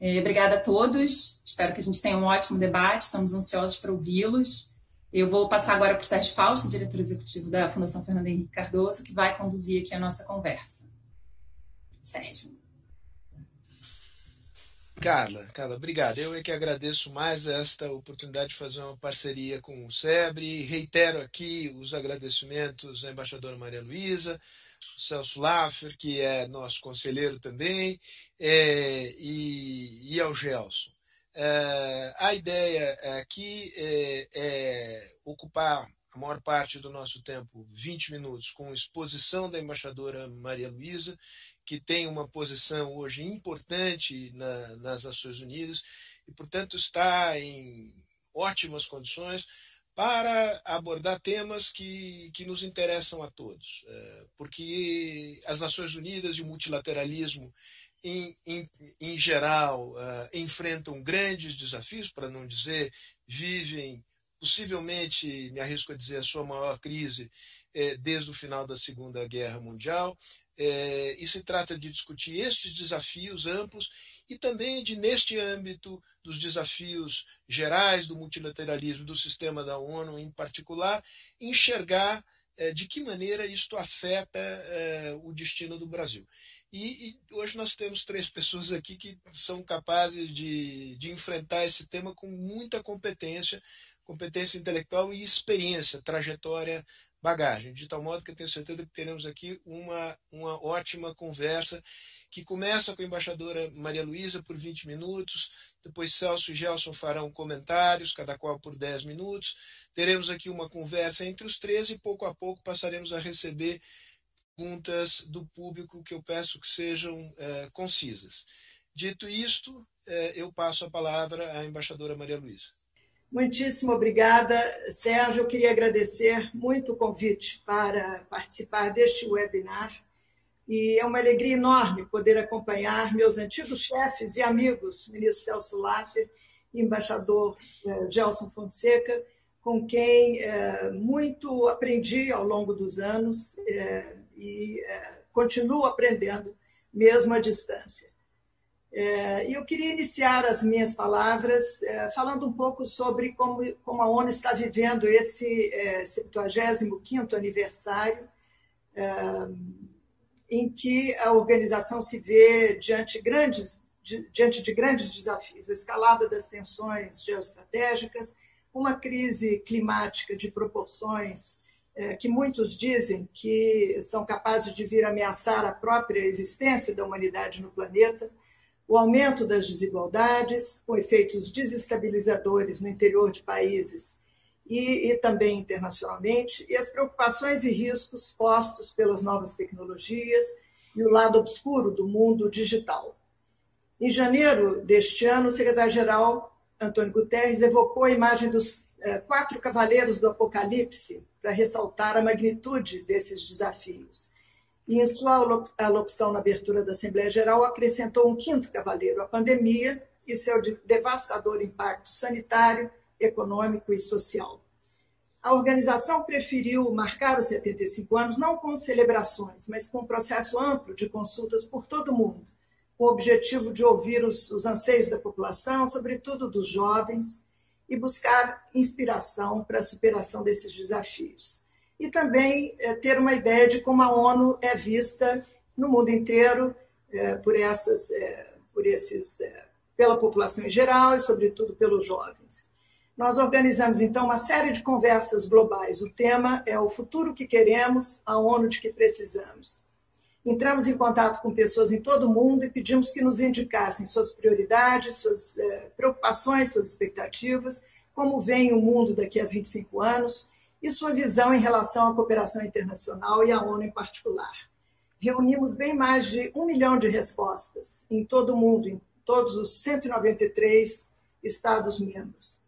É, obrigada a todos. Espero que a gente tenha um ótimo debate. Estamos ansiosos para ouvi-los. Eu vou passar agora para o Sérgio Fausto, diretor executivo da Fundação Fernando Henrique Cardoso, que vai conduzir aqui a nossa conversa. Sérgio. Carla, Carla, obrigado. Eu é que agradeço mais esta oportunidade de fazer uma parceria com o SEBRE. Reitero aqui os agradecimentos à embaixadora Maria Luísa, Celso Laffer, que é nosso conselheiro também, é, e, e, ao Gelson. É, a ideia aqui é, é, ocupar a maior parte do nosso tempo, 20 minutos, com exposição da embaixadora Maria Luísa, que tem uma posição hoje importante na, nas Nações Unidas e, portanto, está em ótimas condições para abordar temas que, que nos interessam a todos. É, porque as Nações Unidas e o multilateralismo, em, em, em geral, é, enfrentam grandes desafios, para não dizer vivem, possivelmente, me arrisco a dizer, a sua maior crise é, desde o final da Segunda Guerra Mundial. E se trata de discutir estes desafios amplos e também de, neste âmbito dos desafios gerais do multilateralismo, do sistema da ONU em particular, enxergar eh, de que maneira isto afeta eh, o destino do Brasil. E, e, hoje nós temos três pessoas aqui que são capazes de, de enfrentar esse tema com muita competência, competência intelectual e experiência, trajetória, bagagem, de tal modo que eu tenho certeza que teremos aqui uma, uma ótima conversa que começa com a embaixadora Maria Luísa por 20 minutos, depois Celso e Gelson farão comentários, cada qual por 10 minutos. Teremos aqui uma conversa entre os três e pouco a pouco passaremos a receber perguntas do público que eu peço que sejam é, concisas. Dito isto, é, eu passo a palavra à embaixadora Maria Luísa. Muitíssimo obrigada, Sérgio. Eu queria agradecer muito o convite para participar deste webinar e é uma alegria enorme poder acompanhar meus antigos chefes e amigos, ministro Celso Laffer e embaixador eh, Gelson Fonseca, com quem eh, muito aprendi ao longo dos anos eh, e continuo aprendendo, mesmo à distância. E eu queria iniciar as minhas palavras falando um pouco sobre como, como a ONU está vivendo esse 75º aniversário em que a organização se vê diante, grandes, diante de grandes desafios, a escalada das tensões geoestratégicas, uma crise climática de proporções é, que muitos dizem que são capazes de vir ameaçar a própria existência da humanidade no planeta, o aumento das desigualdades, com efeitos desestabilizadores no interior de países e, e, também internacionalmente, e as preocupações e riscos postos pelas novas tecnologias e o lado obscuro do mundo digital. Em janeiro deste ano, o secretário-geral Antônio Guterres evocou a imagem dos eh, quatro cavaleiros do Apocalipse para ressaltar a magnitude desses desafios. E em sua alocução na abertura da Assembleia Geral, acrescentou um quinto cavaleiro, a pandemia e seu devastador impacto sanitário, econômico e social. A organização preferiu marcar os 75 anos não com celebrações, mas com um processo amplo de consultas por todo o mundo, com o objetivo de ouvir os, os anseios da população, sobretudo dos jovens, e buscar inspiração para a superação desses desafios. E também é, ter uma ideia de como a ONU é vista no mundo inteiro é, por essas, é, por esses, pela população em geral e, sobretudo, pelos jovens. Nós organizamos, então, uma série de conversas globais. O tema é o futuro que queremos, a ONU de que precisamos. Entramos em contato com pessoas em todo o mundo e pedimos que nos indicassem suas prioridades, suas eh, preocupações, suas expectativas, como vem o mundo daqui a 25 anos e sua visão em relação à cooperação internacional e à ONU em particular. Reunimos bem mais de um milhão de respostas em todo o mundo, em todos os 193 Estados-membros.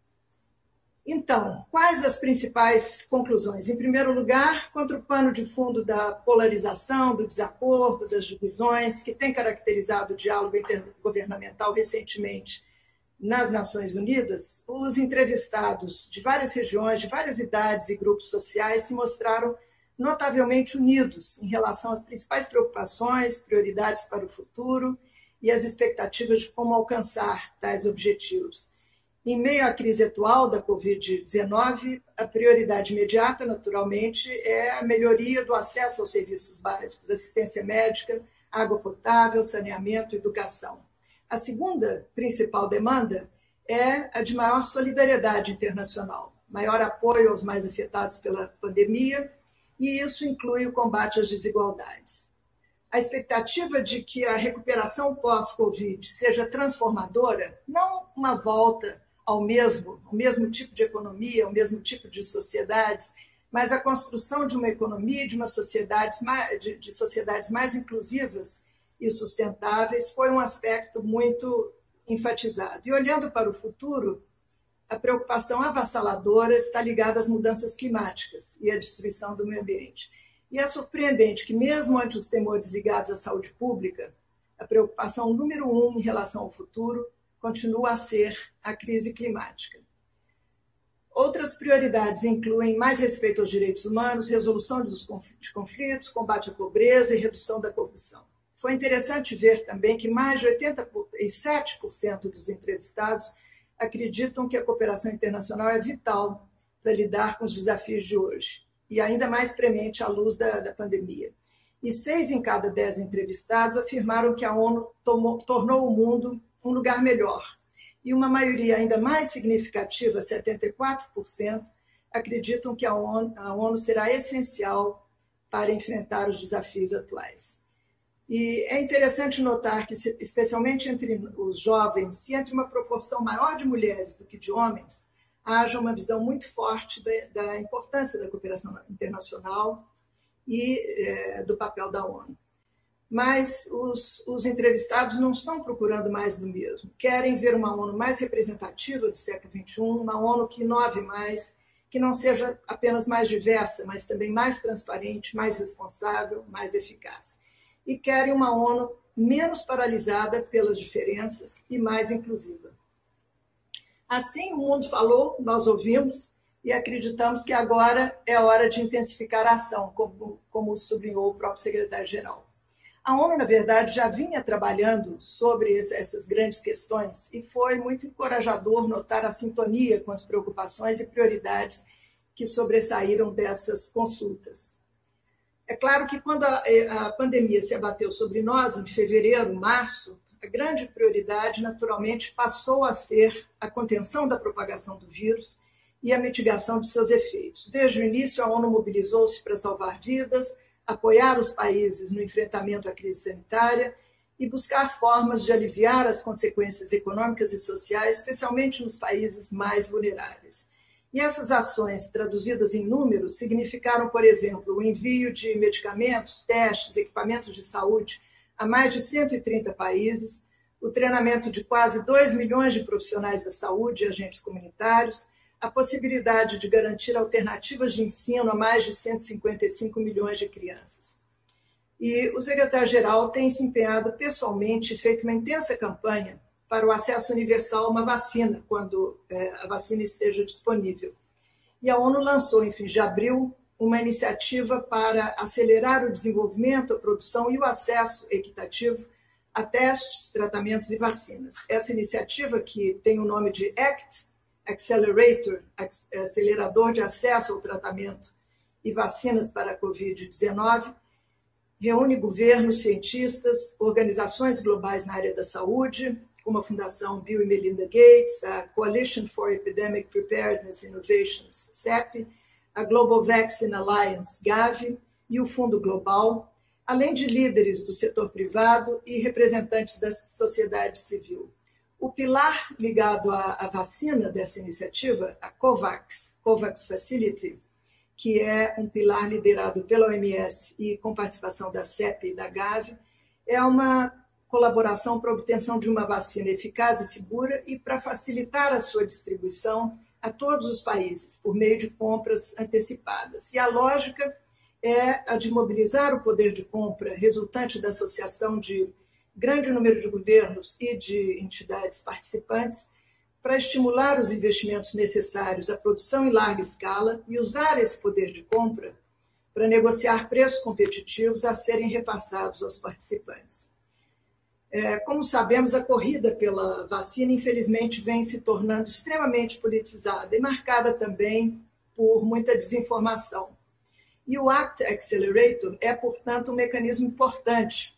Então, quais as principais conclusões? Em primeiro lugar, contra o pano de fundo da polarização, do desacordo, das divisões, que tem caracterizado o diálogo intergovernamental recentemente nas Nações Unidas, os entrevistados de várias regiões, de várias idades e grupos sociais se mostraram notavelmente unidos em relação às principais preocupações, prioridades para o futuro e as expectativas de como alcançar tais objetivos. Em meio à crise atual da Covid-19, a prioridade imediata, naturalmente, é a melhoria do acesso aos serviços básicos, assistência médica, água potável, saneamento, educação. A segunda principal demanda é a de maior solidariedade internacional, maior apoio aos mais afetados pela pandemia, e isso inclui o combate às desigualdades. A expectativa de que a recuperação pós-Covid seja transformadora, não uma volta ao mesmo, ao mesmo tipo de economia, ao mesmo tipo de sociedades, mas a construção de uma economia, de uma sociedades mais, de, de sociedades mais inclusivas e sustentáveis foi um aspecto muito enfatizado. E olhando para o futuro, a preocupação avassaladora está ligada às mudanças climáticas e à destruição do meio ambiente. E é surpreendente que, mesmo ante os temores ligados à saúde pública, a preocupação número um em relação ao futuro continua a ser a crise climática. Outras prioridades incluem mais respeito aos direitos humanos, resolução de conflitos, combate à pobreza e redução da corrupção. Foi interessante ver também que mais de 87% dos entrevistados acreditam que a cooperação internacional é vital para lidar com os desafios de hoje, e ainda mais premente à luz da, da pandemia. E seis em cada dez entrevistados afirmaram que a ONU tomou, tornou o mundo um lugar melhor, e uma maioria ainda mais significativa, 74%, acreditam que a ONU, a ONU será essencial para enfrentar os desafios atuais. E é interessante notar que, especialmente entre os jovens, e entre uma proporção maior de mulheres do que de homens, haja uma visão muito forte da, da importância da cooperação internacional e é, do papel da ONU mas os, os, entrevistados não estão procurando mais do mesmo. Querem ver uma ONU mais representativa do século XXI, uma ONU que inove mais, que não seja apenas mais diversa, mas também mais transparente, mais responsável, mais eficaz. E querem uma ONU menos paralisada pelas diferenças e mais inclusiva. Assim, o mundo falou, nós ouvimos e acreditamos que agora é hora de intensificar a ação, como, como sublinhou o próprio secretário-geral. A ONU, na verdade, já vinha trabalhando sobre essas grandes questões e foi muito encorajador notar a sintonia com as preocupações e prioridades que sobressaíram dessas consultas. É claro que quando a, a pandemia se abateu sobre nós, em fevereiro, março, a grande prioridade, naturalmente, passou a ser a contenção da propagação do vírus e a mitigação de seus efeitos. Desde o início, a ONU mobilizou-se para salvar vidas, apoiar os países no enfrentamento à crise sanitária e buscar formas de aliviar as consequências econômicas e sociais, especialmente nos países mais vulneráveis. E essas ações, traduzidas em números, significaram, por exemplo, o envio de medicamentos, testes, equipamentos de saúde a mais de 130 países, o treinamento de quase 2 milhões de profissionais da saúde e agentes comunitários, a possibilidade de garantir alternativas de ensino a mais de 155 milhões de crianças. E o secretário-geral tem se empenhado pessoalmente e feito uma intensa campanha para o acesso universal a uma vacina, quando é, a vacina esteja disponível. E a ONU lançou, em fim de abril, uma iniciativa para acelerar o desenvolvimento, a produção e o acesso equitativo a testes, tratamentos e vacinas. Essa iniciativa, que tem o nome de ACT, Accelerator, acelerador de acesso ao tratamento e vacinas para a Covid-19, reúne governos, cientistas, organizações globais na área da saúde, como a Fundação Bill e Melinda Gates, a Coalition for Epidemic Preparedness Innovations, CEP, a Global Vaccine Alliance, GAVI, e o Fundo Global, além de líderes do setor privado e representantes da sociedade civil. O pilar ligado à, à, vacina dessa iniciativa, a COVAX, COVAX Facility, que é um pilar liderado pela OMS e com participação da CEP e da GAVI, é uma colaboração para a obtenção de uma vacina eficaz e segura e para facilitar a sua distribuição a todos os países por meio de compras antecipadas. E a lógica é a de mobilizar o poder de compra resultante da associação de grande número de governos e de entidades participantes para estimular os investimentos necessários à produção em larga escala e usar esse poder de compra para negociar preços competitivos a serem repassados aos participantes. É, como sabemos, a corrida pela vacina, infelizmente, vem se tornando extremamente politizada e marcada também por muita desinformação. E o ACT Accelerator é, portanto, um mecanismo importante,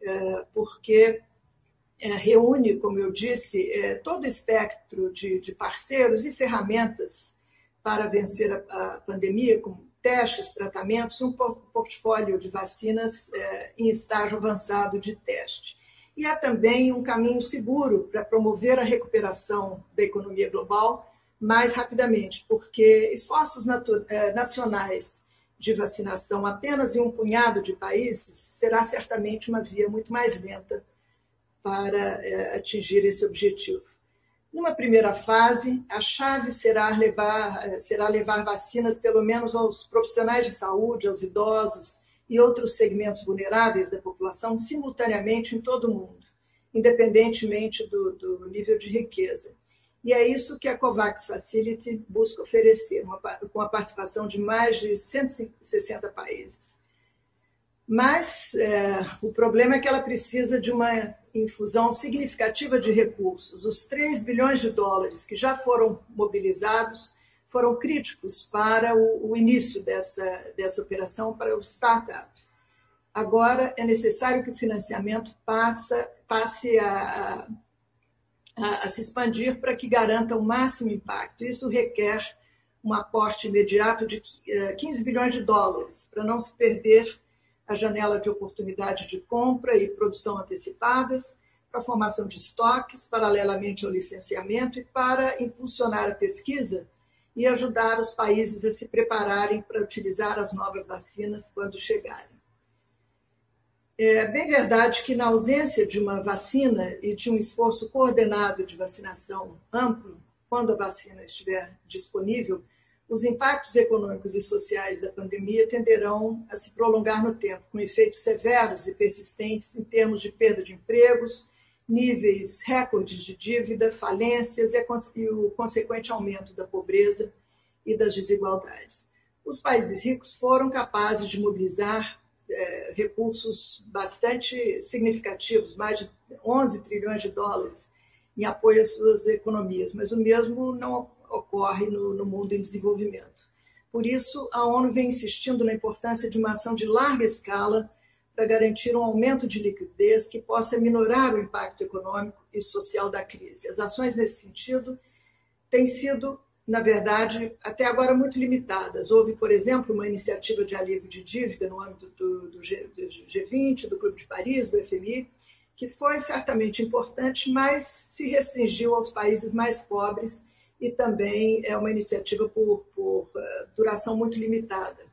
é, porque é, reúne, como eu disse, todo o espectro de, parceiros e ferramentas para vencer a, pandemia, como testes, tratamentos, um portfólio de vacinas em estágio avançado de teste. E há também um caminho seguro para promover a recuperação da economia global mais rapidamente, porque esforços eh, nacionais de vacinação apenas em um punhado de países será certamente uma via muito mais lenta para eh, atingir esse objetivo. Numa primeira fase, a chave será levar, eh, será levar vacinas pelo menos aos profissionais de saúde, aos idosos e outros segmentos vulneráveis da população simultaneamente em todo o mundo, independentemente do, do nível de riqueza. E é isso que a COVAX Facility busca oferecer, uma, com a participação de mais de 160 países. Mas é, o problema é que ela precisa de uma infusão significativa de recursos. Os 3 bilhões de dólares que já foram mobilizados foram críticos para o, o início dessa, dessa operação para o startup. Agora é necessário que o financiamento passa, passe a, a, a se expandir para que garanta o máximo impacto. Isso requer um aporte imediato de 15 eh, bilhões de dólares, para não se perder a janela de oportunidade de compra e produção antecipadas, para a formação de estoques, paralelamente ao licenciamento, e para impulsionar a pesquisa e ajudar os países a se prepararem para utilizar as novas vacinas quando chegarem. É bem verdade que, na ausência de uma vacina e de um esforço coordenado de vacinação amplo, quando a vacina estiver disponível, os impactos econômicos e sociais da pandemia tenderão a se prolongar no tempo, com efeitos severos e persistentes em termos de perda de empregos, níveis recordes de dívida, falências e o consequente aumento da pobreza e das desigualdades. Os países ricos foram capazes de mobilizar é, recursos bastante significativos, mais de 11 trilhões de dólares, em apoio às suas economias, mas o mesmo não ocorre no, no mundo em desenvolvimento. Por isso, a ONU vem insistindo na importância de uma ação de larga escala para garantir um aumento de liquidez que possa minorar o impacto econômico e social da crise. As ações nesse sentido têm sido, na verdade, até agora muito limitadas. Houve, por exemplo, uma iniciativa de alívio de dívida no âmbito do, do, G, do G20, do Clube de Paris, do FMI, que foi certamente importante, mas se restringiu aos países mais pobres e também é uma iniciativa por, por uh, duração muito limitada.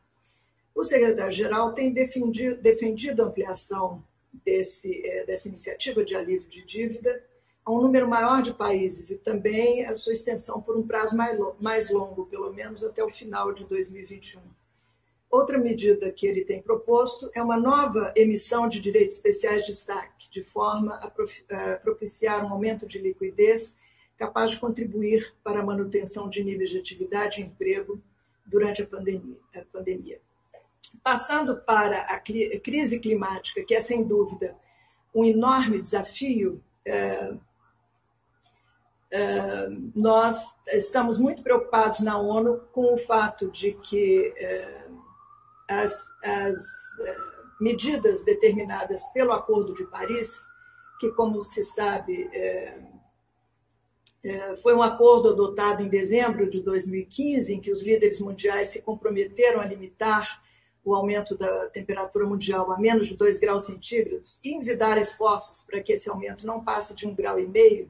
O secretário-geral tem defendido, defendido a ampliação desse, é, dessa iniciativa de alívio de dívida a um número maior de países e também a sua extensão por um prazo mais longo, pelo menos até o final de 2021. Outra medida que ele tem proposto é uma nova emissão de direitos especiais de saque, de forma a propiciar um aumento de liquidez capaz de contribuir para a manutenção de níveis de atividade e emprego durante a pandemia. Passando para a crise climática, que é sem dúvida um enorme desafio, é, é, nós estamos muito preocupados na ONU com o fato de que é, as, as medidas determinadas pelo Acordo de Paris, que, como se sabe, foi um acordo adotado em dezembro de 2015, em que os líderes mundiais se comprometeram a limitar o aumento da temperatura mundial a menos de 2 graus centígrados e envidar esforços para que esse aumento não passe de um grau e meio,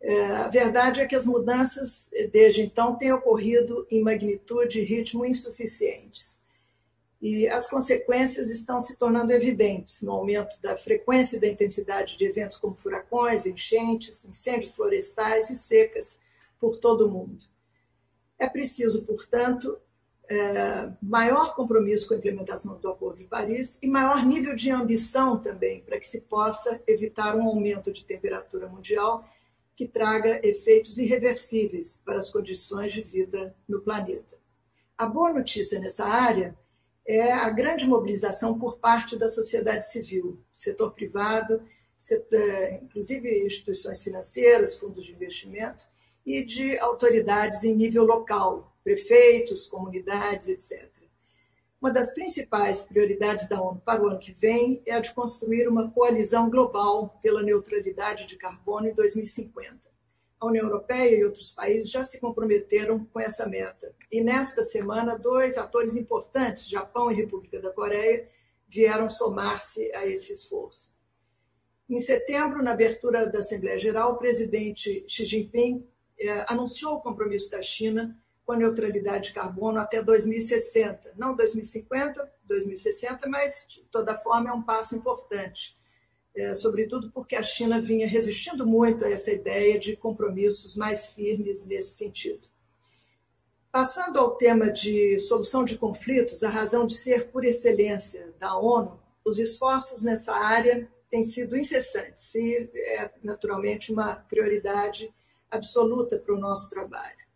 é, a verdade é que as mudanças desde então têm ocorrido em magnitude e ritmo insuficientes. E as consequências estão se tornando evidentes no aumento da frequência e da intensidade de eventos como furacões, enchentes, incêndios florestais e secas por todo o mundo. É preciso, portanto, é, maior compromisso com a implementação do Acordo de Paris e maior nível de ambição também, para que se possa evitar um aumento de temperatura mundial que traga efeitos irreversíveis para as condições de vida no planeta. A boa notícia nessa área é a grande mobilização por parte da sociedade civil, setor privado inclusive instituições financeiras, fundos de investimento, e de autoridades em nível local, prefeitos, comunidades, etc. Uma das principais prioridades da ONU para o ano que vem é a de construir uma coalizão global pela neutralidade de carbono em 2050. A União Europeia e outros países já se comprometeram com essa meta. E nesta semana, dois atores importantes, Japão e República da Coreia, vieram somar-se a esse esforço. Em setembro, na abertura da Assembleia Geral, o presidente Xi Jinping eh, anunciou o compromisso da China com a neutralidade de carbono até 2060. Não 2050, 2060, mas de toda forma é um passo importante, é, sobretudo porque a China vinha resistindo muito a essa ideia de compromissos mais firmes nesse sentido. Passando ao tema de solução de conflitos, a razão de ser por excelência da ONU, os esforços nessa área têm sido incessantes e é naturalmente uma prioridade absoluta para o nosso trabalho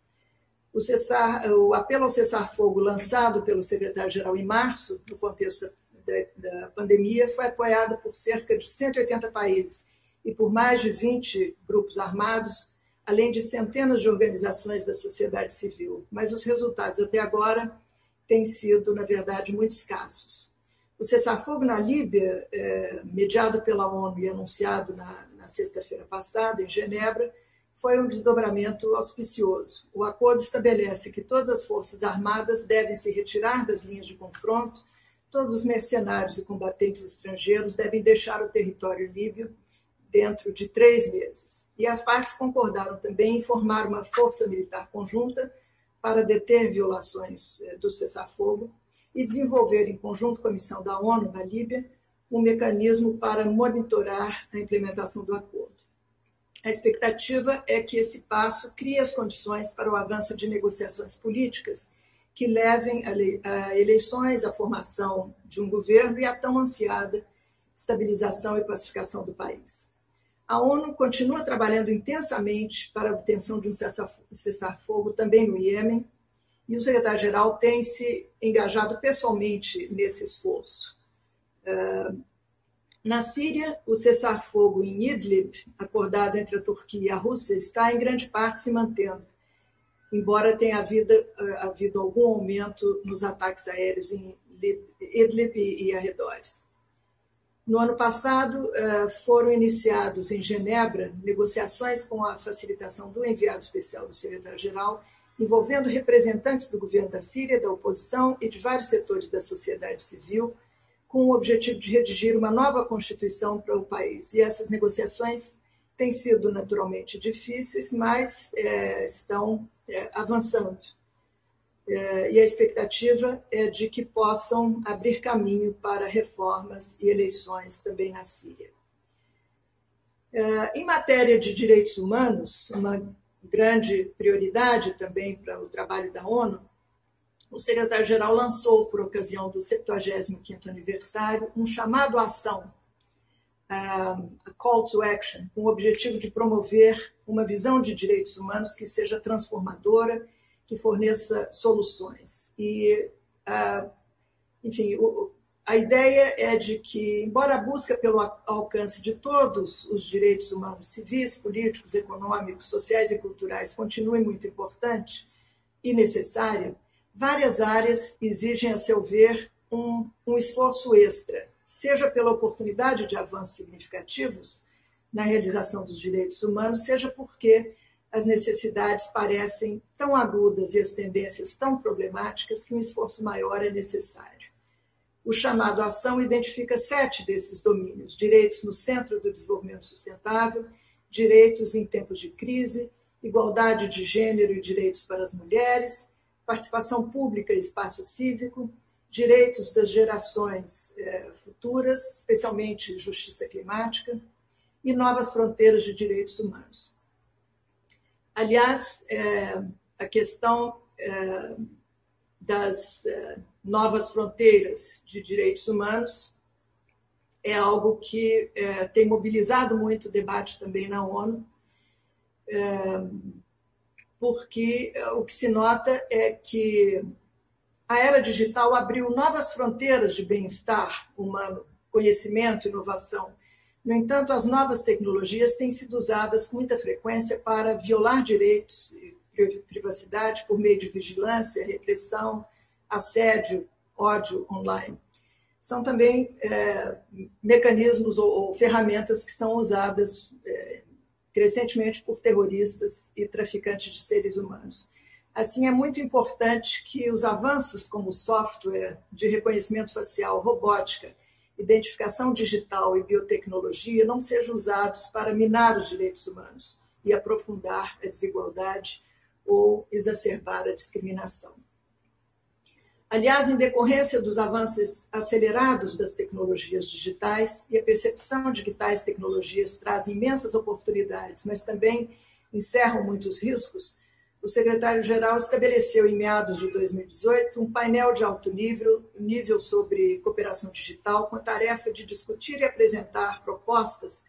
o, cessar, o apelo ao cessar-fogo lançado pelo secretário-geral em março, no contexto da, da, pandemia, foi apoiado por cerca de 180 países e por mais de 20 grupos armados, além de centenas de organizações da sociedade civil. Mas os resultados até agora têm sido, na verdade, muito escassos. O cessar-fogo na Líbia, é, mediado pela ONU e anunciado na, na sexta-feira passada, em Genebra, foi um desdobramento auspicioso. O acordo estabelece que todas as forças armadas devem se retirar das linhas de confronto, todos os mercenários e combatentes estrangeiros devem deixar o território líbio dentro de três meses. E as partes concordaram também em formar uma força militar conjunta para deter violações eh, do cessar-fogo e desenvolver, em conjunto com a missão da ONU na Líbia, um mecanismo para monitorar a implementação do acordo. A expectativa é que esse passo crie as condições para o avanço de negociações políticas que levem a eleições, à formação de um governo e à tão ansiada estabilização e pacificação do país. A ONU continua trabalhando intensamente para a obtenção de um cessar-fogo também no Iêmen, e o secretário-geral tem se engajado pessoalmente nesse esforço. Na Síria, o cessar-fogo em Idlib, acordado entre a Turquia e a Rússia, está em grande parte se mantendo, embora tenha havido, eh, havido algum aumento nos ataques aéreos em Idlib e arredores. No ano passado, eh, foram iniciados em Genebra negociações com a facilitação do enviado especial do secretário-geral, envolvendo representantes do governo da Síria, da oposição e de vários setores da sociedade civil, com o objetivo de redigir uma nova Constituição para o país. E essas negociações têm sido naturalmente difíceis, mas é, estão é, avançando. É, e a expectativa é de que possam abrir caminho para reformas e eleições também na Síria. É, em matéria de direitos humanos, uma grande prioridade também para o trabalho da ONU o secretário-geral lançou, por ocasião do 75º aniversário, um chamado à ação, a call to action, com o objetivo de promover uma visão de direitos humanos que seja transformadora, que forneça soluções. E, enfim, a ideia é de que, embora a busca pelo alcance de todos os direitos humanos civis, políticos, econômicos, sociais e culturais continue muito importante e necessária, várias áreas exigem, a seu ver, um, um esforço extra, seja pela oportunidade de avanços significativos na realização dos direitos humanos, seja porque as necessidades parecem tão agudas e as tendências tão problemáticas que um esforço maior é necessário. O chamado ação identifica sete desses domínios: direitos no centro do desenvolvimento sustentável, direitos em tempos de crise, igualdade de gênero e direitos para as mulheres, participação pública e espaço cívico, direitos das gerações é, futuras, especialmente justiça climática, e novas fronteiras de direitos humanos. Aliás, é, a questão é, das novas fronteiras de direitos humanos é algo que tem mobilizado muito o debate também na ONU porque eh, o que se nota é que a era digital abriu novas fronteiras de bem-estar humano, conhecimento, inovação, No entanto, as novas tecnologias têm sido usadas com muita frequência para violar direitos e privacidade por meio de vigilância, repressão, assédio, ódio online. São também é, mecanismos ou, ou, ferramentas que são usadas é, crescentemente por terroristas e traficantes de seres humanos. Assim, é muito importante que os avanços como software de reconhecimento facial, robótica, identificação digital e biotecnologia não sejam usados para minar os direitos humanos e aprofundar a desigualdade ou exacerbar a discriminação. Aliás, em decorrência dos avanços acelerados das tecnologias digitais e a percepção de que tais tecnologias trazem imensas oportunidades, mas também encerram muitos riscos, o secretário-geral estabeleceu em meados de 2018 um painel de alto nível, nível sobre cooperação digital, com a tarefa de discutir e apresentar propostas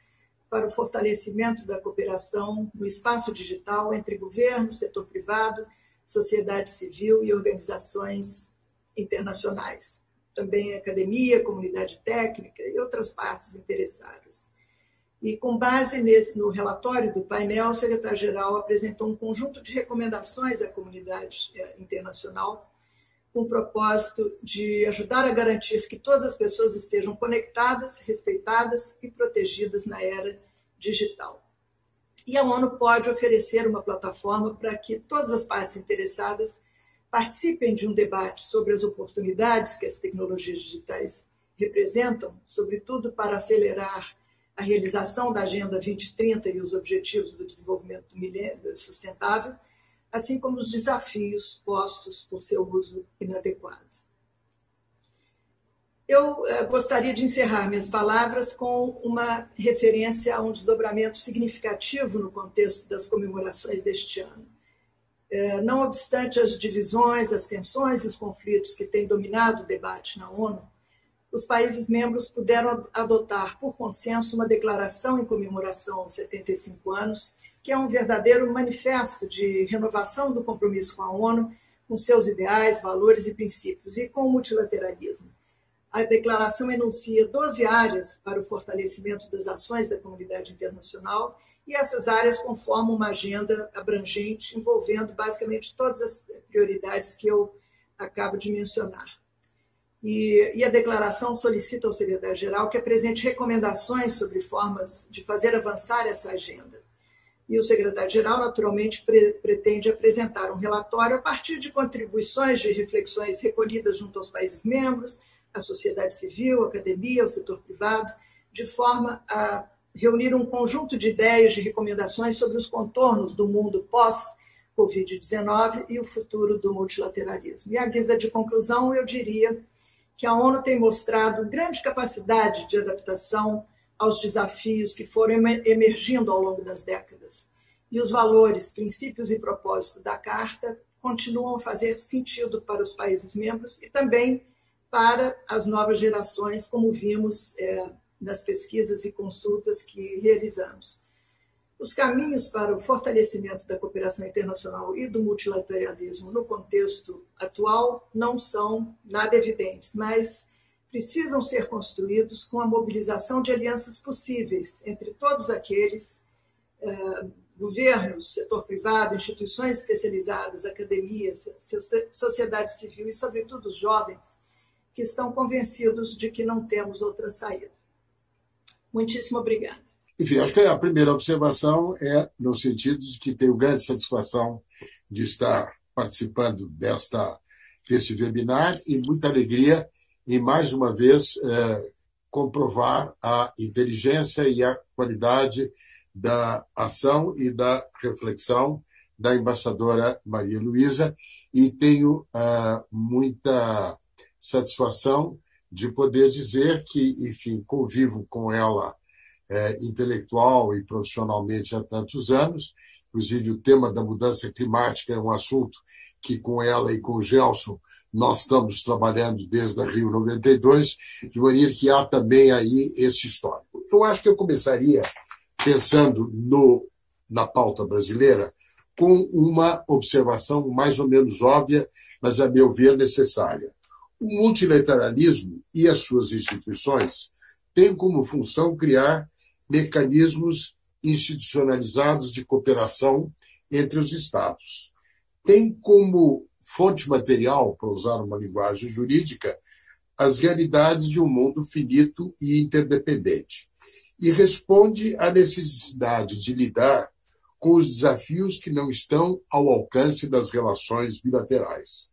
para o fortalecimento da cooperação no espaço digital entre governo, setor privado, sociedade civil e organizações internacionais, também academia, comunidade técnica e outras partes interessadas. E com base nesse, no relatório do painel, o secretário-geral apresentou um conjunto de recomendações à comunidade eh, internacional com o propósito de ajudar a garantir que todas as pessoas estejam conectadas, respeitadas e protegidas na era digital. E a ONU pode oferecer uma plataforma para que todas as partes interessadas participem de um debate sobre as oportunidades que as tecnologias digitais representam, sobretudo para acelerar a realização da Agenda 2030 e os Objetivos do Desenvolvimento Sustentável, assim como os desafios postos por seu uso inadequado. Eu eh, gostaria de encerrar minhas palavras com uma referência a um desdobramento significativo no contexto das comemorações deste ano. É, não obstante as divisões, as tensões e os conflitos que têm dominado o debate na ONU, os países membros puderam adotar por consenso uma declaração em comemoração aos 75 anos, que é um verdadeiro manifesto de renovação do compromisso com a ONU, com seus ideais, valores e princípios, e com o multilateralismo. A declaração enuncia 12 áreas para o fortalecimento das ações da comunidade internacional e essas áreas conformam uma agenda abrangente, envolvendo basicamente todas as prioridades que eu acabo de mencionar. E, e a declaração solicita ao secretário-geral que apresente recomendações sobre formas de fazer avançar essa agenda. E o secretário-geral, naturalmente, pre pretende apresentar um relatório a partir de contribuições de reflexões recolhidas junto aos países membros, à sociedade civil, à academia, ao setor privado, de forma a reunir um conjunto de ideias de recomendações sobre os contornos do mundo pós-Covid-19 e o futuro do multilateralismo. E à guisa de conclusão, eu diria que a ONU tem mostrado grande capacidade de adaptação aos desafios que foram emergindo ao longo das décadas. E os valores, princípios e propósitos da Carta continuam a fazer sentido para os países membros e também para as novas gerações, como vimos é, das pesquisas e consultas que realizamos. Os caminhos para o fortalecimento da cooperação internacional e do multilateralismo no contexto atual não são nada evidentes, mas precisam ser construídos com a mobilização de alianças possíveis entre todos aqueles eh, governos, setor privado, instituições especializadas, academias, sociedade civil e, sobretudo, os jovens que estão convencidos de que não temos outra saída. Muitíssimo obrigada. Enfim, acho que a primeira observação é no sentido de que tenho grande satisfação de estar participando desta desse webinar e muita alegria em mais uma vez é, comprovar a inteligência e a qualidade da ação e da reflexão da embaixadora Maria Luísa e tenho uh, muita satisfação de poder dizer que, enfim, convivo com ela é, intelectual e profissionalmente há tantos anos. Inclusive, o tema da mudança climática é um assunto que, com ela e com o Gelson, nós estamos trabalhando desde a Rio 92, de maneira que há também aí esse histórico. Eu acho que eu começaria pensando no, na pauta brasileira com uma observação mais ou menos óbvia, mas, a meu ver, necessária. O multilateralismo e as suas instituições têm como função criar mecanismos institucionalizados de cooperação entre os Estados. Tem como fonte material, para usar uma linguagem jurídica, as realidades de um mundo finito e interdependente, e responde à necessidade de lidar com os desafios que não estão ao alcance das relações bilaterais.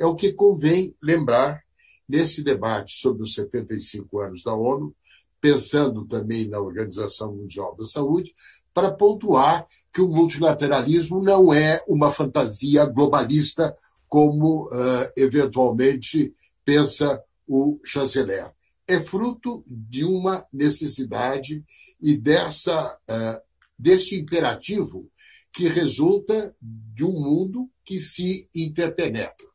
É o que convém lembrar nesse debate sobre os 75 anos da ONU, pensando também na Organização Mundial da Saúde, para pontuar que o multilateralismo não é uma fantasia globalista como uh, eventualmente pensa o chanceler. É fruto de uma necessidade e dessa, uh, desse imperativo que resulta de um mundo que se interpenetra.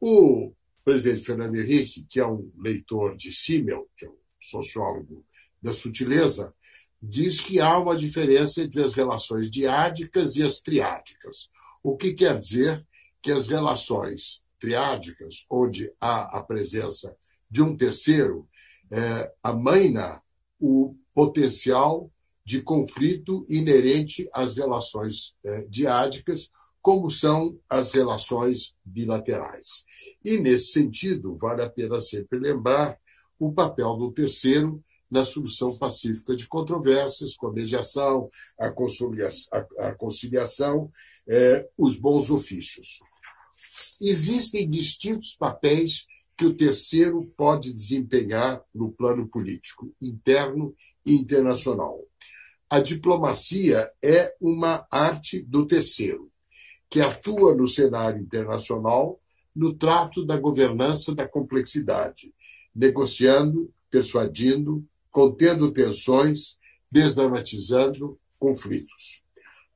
O presidente Fernando Henrique, que é um leitor de Simmel, que é um sociólogo da sutileza, diz que há uma diferença entre as relações diádicas e as triádicas, o que quer dizer que as relações triádicas, onde há a presença de um terceiro, é, amaina o potencial de conflito inerente às relações é, diádicas, como são as relações bilaterais. E, nesse sentido, vale a pena sempre lembrar o papel do terceiro na solução pacífica de controvérsias, com a mediação, a conciliação, a conciliação eh, os bons ofícios. Existem distintos papéis que o terceiro pode desempenhar no plano político, interno e internacional. A diplomacia é uma arte do terceiro, que atua no cenário internacional no trato da governança da complexidade, negociando, persuadindo, contendo tensões, desdramatizando conflitos.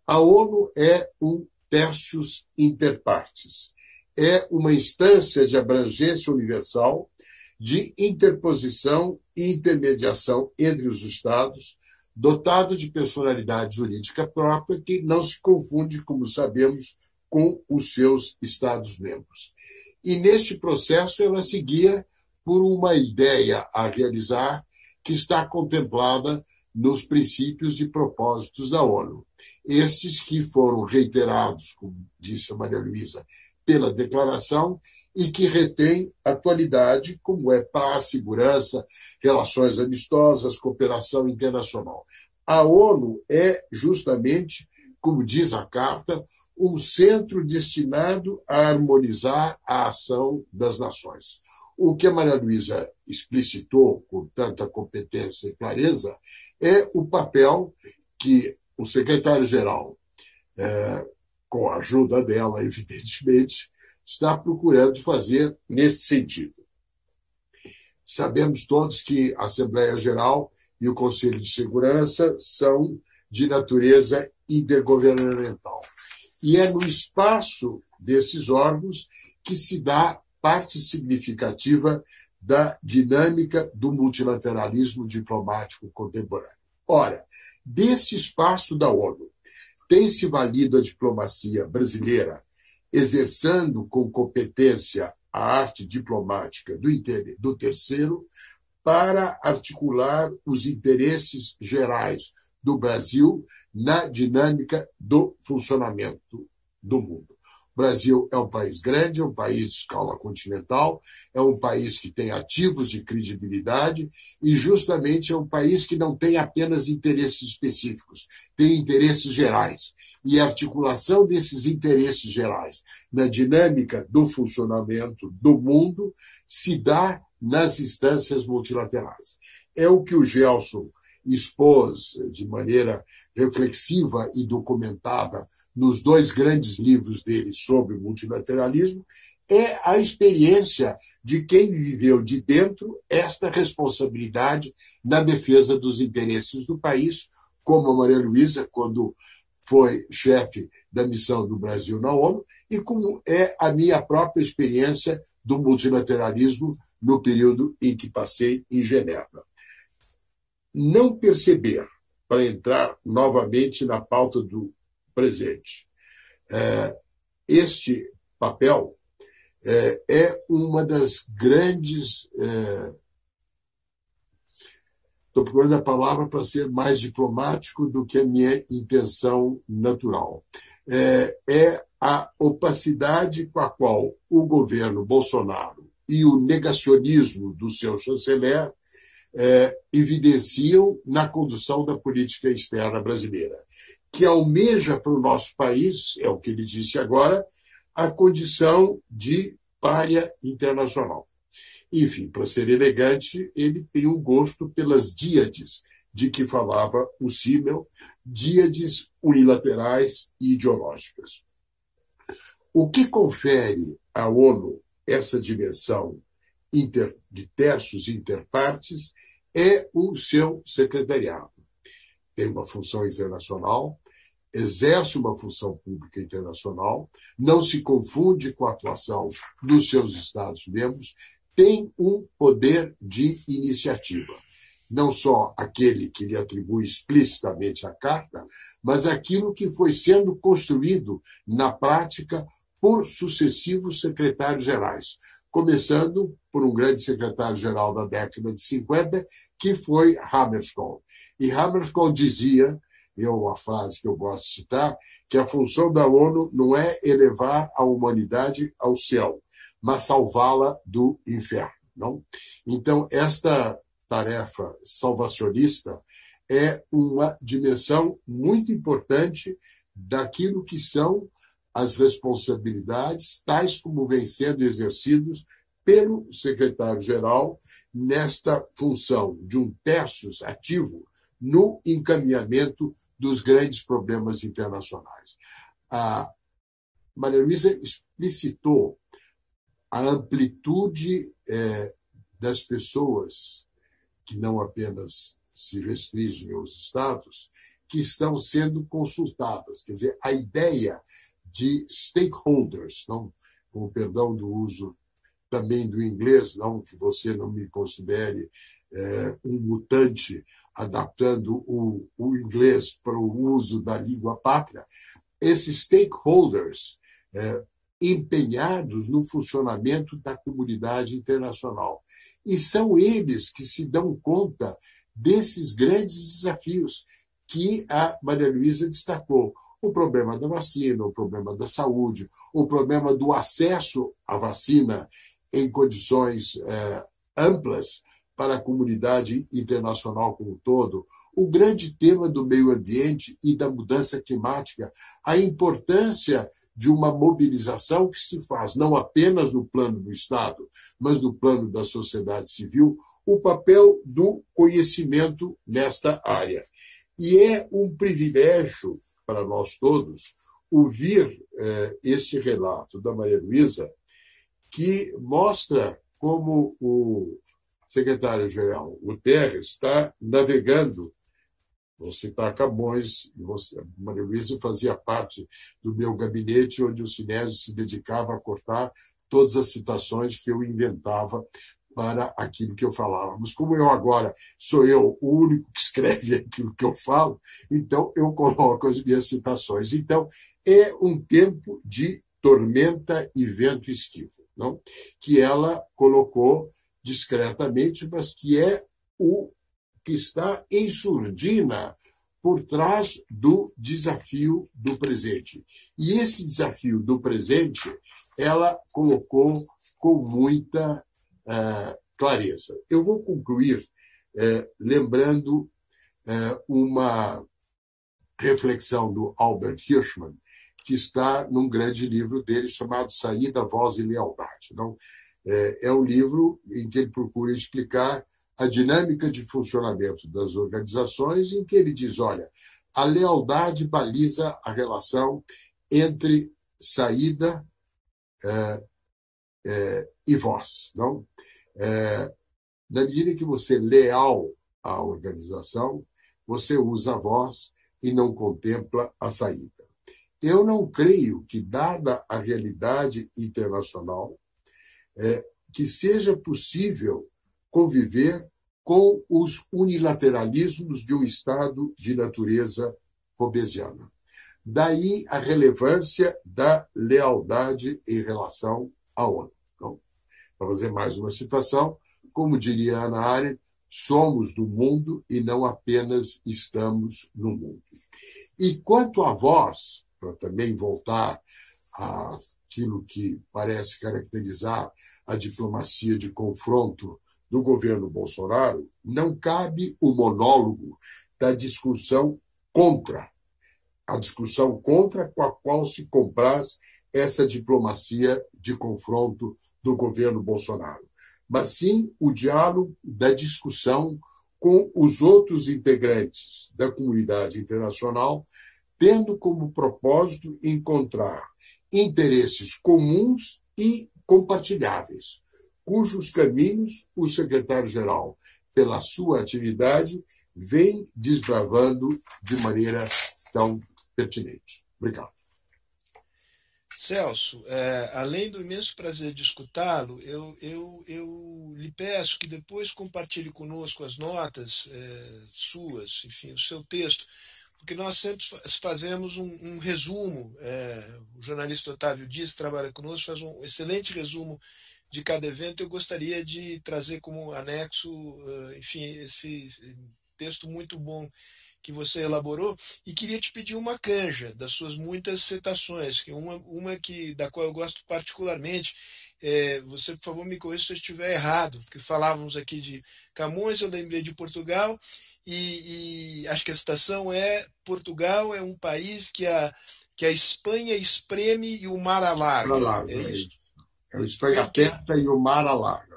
A ONU é um tertius inter partes. É uma instância de abrangência universal, de interposição e intermediação entre os Estados, dotado de personalidade jurídica própria que não se confunde, como sabemos, com os seus Estados-membros. E neste processo ela seguia por uma ideia a realizar que está contemplada nos princípios e propósitos da ONU. Estes que foram reiterados, como disse a Maria Luísa, pela declaração e que retém atualidade, como é paz, segurança, relações amistosas, cooperação internacional. A ONU é justamente, como diz a carta, um centro destinado a harmonizar a ação das nações. O que a Maria Luísa explicitou com tanta competência e clareza é o papel que o secretário-geral, é, com a ajuda dela, evidentemente, está procurando fazer nesse sentido. Sabemos todos que a Assembleia Geral e o Conselho de Segurança são de natureza intergovernamental. E é no espaço desses órgãos que se dá parte significativa da dinâmica do multilateralismo diplomático contemporâneo. Ora, deste espaço da ONU, tem se valido a diplomacia brasileira, exercendo com competência a arte diplomática do, do terceiro, para articular os interesses gerais do Brasil na dinâmica do funcionamento do mundo. Brasil é um país grande, é um país de escala continental, é um país que tem ativos de credibilidade e, justamente, é um país que não tem apenas interesses específicos, tem interesses gerais. E a articulação desses interesses gerais na dinâmica do funcionamento do mundo se dá nas instâncias multilaterais. É o que o Gelson expôs de maneira reflexiva e documentada nos dois grandes livros dele sobre o multilateralismo, é a experiência de quem viveu de dentro esta responsabilidade na defesa dos interesses do país, como a Maria Luísa, quando foi chefe da missão do Brasil na ONU, e como é a minha própria experiência do multilateralismo no período em que passei em Genebra não perceber, para entrar novamente na pauta do presente, é, este papel é, é uma das grandes é, Estou procurando a palavra para ser mais diplomático do que a minha intenção natural. É, é a opacidade com a qual o governo Bolsonaro e o negacionismo do seu chanceler é, evidenciam na condução da política externa brasileira, que almeja para o nosso país, é o que ele disse agora, a condição de párea internacional. Enfim, para ser elegante, ele tem um gosto pelas díades de que falava o Simmel, díades unilaterais e ideológicas. O que confere à ONU essa dimensão inter, de terços interpartes é o seu secretariado. Tem uma função internacional, exerce uma função pública internacional, não se confunde com a atuação dos seus Estados-membros, tem um poder de iniciativa. Não só aquele que lhe atribui explicitamente a carta, mas aquilo que foi sendo construído na prática por sucessivos secretários gerais, começando por um grande secretário-geral da década de 50, que foi Hammerskjold. E Hammerskjold dizia, é uma frase que eu gosto de citar, que a função da ONU não é elevar a humanidade ao céu, mas salvá-la do inferno. Não? Então, esta tarefa salvacionista é uma dimensão muito importante daquilo que são as responsabilidades, tais como vêm sendo exercidos pelo secretário-geral nesta função de um terços ativo no encaminhamento dos grandes problemas internacionais. A Maria Luísa explicitou a amplitude é, das pessoas que não apenas se restringem aos estados, que estão sendo consultadas. Quer dizer, a ideia de stakeholders, com o perdão do uso também do inglês, não? Que você não me considere é, um mutante adaptando o, o inglês para o uso da língua pátria, esses stakeholders é, empenhados no funcionamento da comunidade internacional. E são eles que se dão conta desses grandes desafios que a Maria Luísa destacou o problema da vacina, o problema da saúde, o problema do acesso à vacina em condições é, amplas para a comunidade internacional como um todo, o grande tema do meio ambiente e da mudança climática, a importância de uma mobilização que se faz não apenas no plano do Estado, mas no plano da sociedade civil, o papel do conhecimento nesta área. E é um privilégio para nós todos ouvir eh, este relato da Maria Luísa, que mostra como o secretário-geral Guterres está navegando. Vou citar Camões, Maria Luísa fazia parte do meu gabinete, onde o Sinésio se dedicava a cortar todas as citações que eu inventava para aquilo que eu falava. Mas como eu agora sou eu o único que escreve aquilo que eu falo, então eu coloco as minhas citações. Então, é um tempo de tormenta e vento esquivo, não? que ela colocou discretamente, mas que é o que está em surdina por trás do desafio do presente. E esse desafio do presente, ela colocou com muita é, clareza. Eu vou concluir é, lembrando é, uma reflexão do Albert Hirschman, que está num grande livro dele chamado Saída, Voz e Lealdade. Então, é, é um livro em que ele procura explicar a dinâmica de funcionamento das organizações, em que ele diz: olha, a lealdade baliza a relação entre saída é, e voz. Não? É, na medida que você é leal à organização, você usa a voz e não contempla a saída. Eu não creio que, dada a realidade internacional, é, que seja possível conviver com os unilateralismos de um Estado de natureza robesiana. Daí a relevância da lealdade em relação à ONU. Então, para fazer mais uma citação, como diria Ana Arendt, somos do mundo e não apenas estamos no mundo. E quanto a vós, para também voltar àquilo que parece caracterizar a diplomacia de confronto do governo Bolsonaro, não cabe o monólogo da discussão contra, a discussão contra com a qual se compraz essa diplomacia de confronto do governo Bolsonaro, mas sim o diálogo da discussão com os outros integrantes da comunidade internacional, tendo como propósito encontrar interesses comuns e compartilháveis, cujos caminhos o secretário-geral, pela sua atividade, vem desbravando de maneira tão pertinente. Obrigado. Celso, é, além do imenso prazer de escutá-lo, eu, eu, eu lhe peço que depois compartilhe conosco as notas é, suas, enfim, o seu texto, porque nós sempre fazemos um, um resumo. É, o jornalista Otávio Dias trabalha conosco, faz um excelente resumo de cada evento. Eu gostaria de trazer como anexo, é, enfim, esse texto muito bom que você elaborou e queria te pedir uma canja das suas muitas citações, que uma, uma que da qual eu gosto particularmente. É, você, por favor, me corrija se eu estiver errado, porque falávamos aqui de Camões, eu lembrei de Portugal, e, e, acho que a citação é Portugal é um país que a, que a Espanha espreme e o mar alarga. alarga é, isso? é o Espanha aperta e o mar alarga.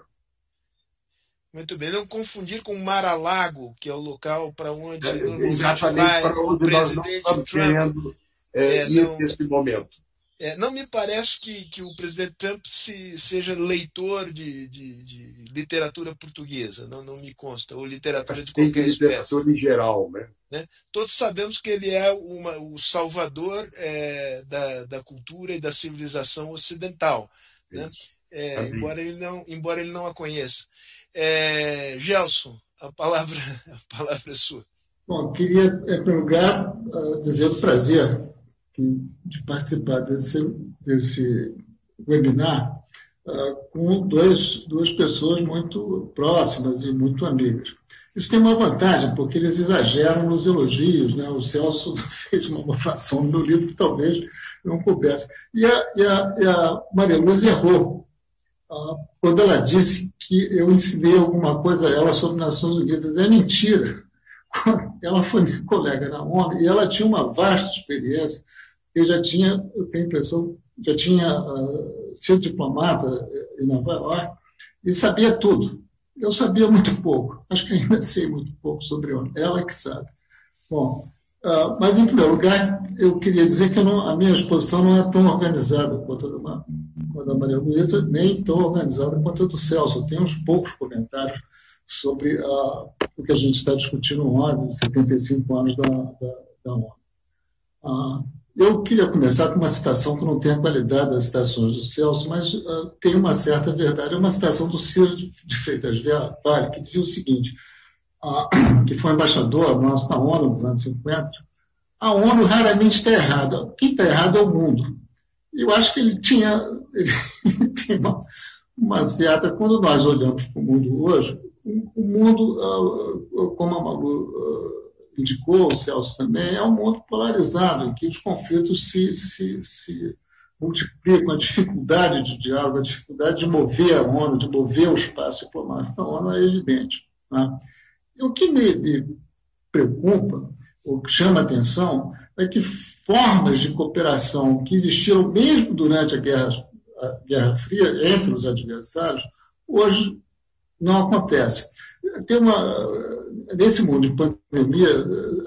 Muito bem, não confundir com Mar-a-Lago, que é o local para onde. É, exatamente para onde nós não estamos Trump. querendo é, é, ir não, nesse momento. É, não me parece que, que o presidente Trump se, seja leitor de, de, de, literatura portuguesa, não, não me consta, ou literatura de qualquer espécie. literatura em geral, né? né? Todos sabemos que ele é uma, o salvador é, da, da cultura e da civilização ocidental, né? É, embora, ele não, embora ele não a conheça. É, Gelson, a palavra, a palavra é sua. Bom, queria, em primeiro lugar, ah, dizer o prazer de participar desse, desse webinar uh, com dois, duas pessoas muito próximas e muito amigas. Isso tem uma vantagem, porque eles exageram nos elogios. Né? O Celso fez uma ovação no meu livro que talvez não coubesse. E a, e a, e a Maria Luz errou quando ela disse que eu ensinei alguma coisa a ela sobre Nações Unidas. É mentira. Ela foi minha colega na ONU e ela tinha uma vasta experiência. Eu já tinha, eu tenho a impressão, já tinha uh, sido diplomata em Nova York e sabia tudo. Eu sabia muito pouco, acho que ainda sei muito pouco sobre ONU. Ela que sabe. Bom, uh, mas em primeiro lugar, eu queria dizer que não, a minha exposição não é tão organizada quanto a do a da Maria Luísa, nem tão organizada quanto a do Celso. Tenho uns poucos comentários sobre uh, o que a gente está discutindo ontem, os 75 anos da, da, da ONU. Uh, eu queria começar com uma citação que não tem a qualidade das citações do Celso, mas uh, tem uma certa verdade. É uma citação do Ciro de Freitas Vale, que dizia o seguinte, que foi embaixador nosso na ONU nos anos 50, a ONU raramente está errada. Quem está errado é o mundo. Eu acho que ele tinha, ele tem uma, certa. Quando nós olhamos para o mundo hoje, o mundo, ah, como a Malu ah, indicou, o Celso também, é um mundo polarizado, em que os conflitos se, se, se multiplicam, a dificuldade de diálogo, a dificuldade de mover a ONU, de mover o espaço diplomático da ONU é evidente. Né? O que me, me preocupa, o que chama atenção, é que formas de cooperação que existiram mesmo durante a Guerra, a Guerra Fria entre os adversários, hoje não acontece. Tem uma, nesse mundo de pandemia,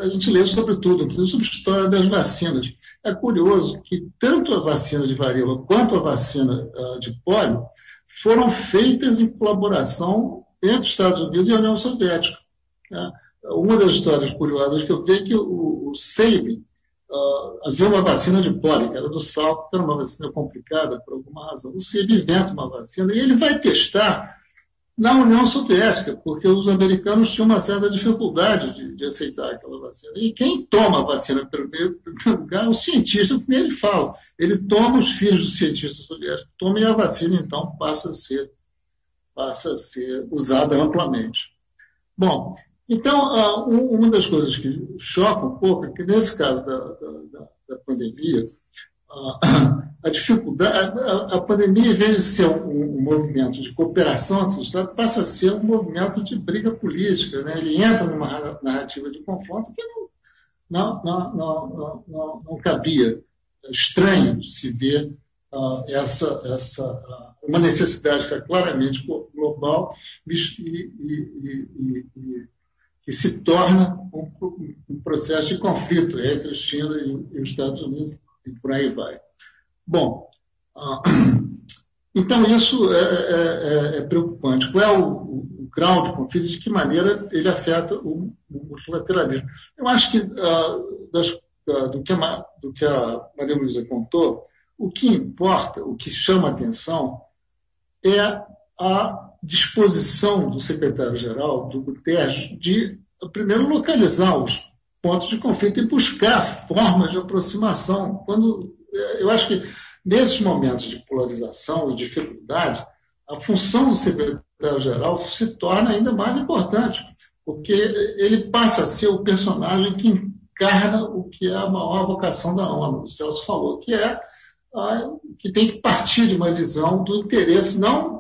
a gente lê sobre tudo, sobre a história das vacinas. É curioso que tanto a vacina de varíola quanto a vacina uh, de pólio foram feitas em colaboração entre os Estados Unidos e a União Soviética. Né? Uma das histórias curiosas que eu vi é que o, o Sabin, Uh, havia uma vacina de pólio, que era do sal, que era uma vacina complicada por alguma razão. O CIB inventa uma vacina e ele vai testar na União Soviética, porque os americanos tinham uma certa dificuldade de, de aceitar aquela vacina. E quem toma a vacina, primeiro, primeiro lugar, é o cientista, como ele fala. Ele toma os filhos do cientista soviético, toma e a vacina, então, passa a ser, passa a ser usada amplamente. Bom, então, uma das coisas que choca um pouco é que, nesse caso da, da, da pandemia, a dificuldade, a, a, pandemia, em vez de ser um, um movimento de cooperação entre os Estados, passa a ser um movimento de briga política. Né? Ele entra numa narrativa de confronto que não, não, não, não, não, não cabia. É estranho se ver uh, essa, essa uh, uma necessidade que é claramente global e, e, e, e que se torna um, um, processo de conflito entre China e, os Estados Unidos e por aí vai. Bom, uh, então isso é, é, é, é, preocupante. Qual é o, o, grau de conflito, de que maneira ele afeta o, o multilateralismo? Eu acho que, uh, das, do, que a, do que a Maria Luísa contou, o que importa, o que chama atenção, é a disposição do secretário-geral, do Guterres, de, primeiro, localizar os pontos de conflito e buscar formas de aproximação. Quando eu acho que nesses momentos de polarização e dificuldade, a função do secretário-geral se torna ainda mais importante, porque ele passa a ser o personagem que encarna o que é a maior vocação da ONU. O Celso falou que é que tem que partir de uma visão do interesse, não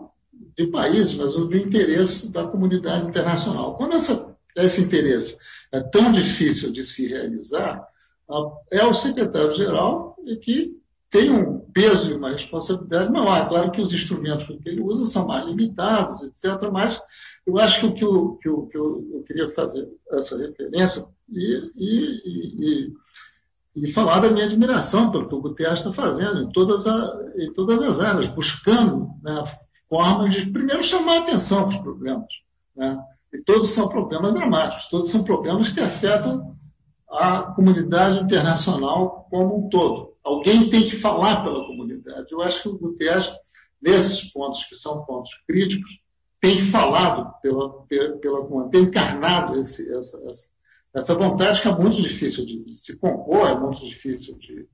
de países, mas do interesse da comunidade internacional. Quando essa, esse interesse é tão difícil de se realizar, é o secretário-geral que tem um peso e uma responsabilidade maior. É claro que os instrumentos que ele usa são mais limitados, etc., mas eu acho que o que eu, que eu, que eu queria fazer essa referência e, e, e, e, falar da minha admiração pelo que o Guterres está fazendo em todas, a, em todas as áreas, buscando né, formas de, primeiro, chamar a atenção para os problemas. Né? E todos são problemas dramáticos, todos são problemas que afetam a comunidade internacional como um todo. Alguém tem que falar pela comunidade. Eu acho que o Guterres, nesses pontos que são pontos críticos, tem falado pela, pela, pela tem encarnado esse, essa, essa, essa, vontade que é muito difícil de, de se compor, é muito difícil de,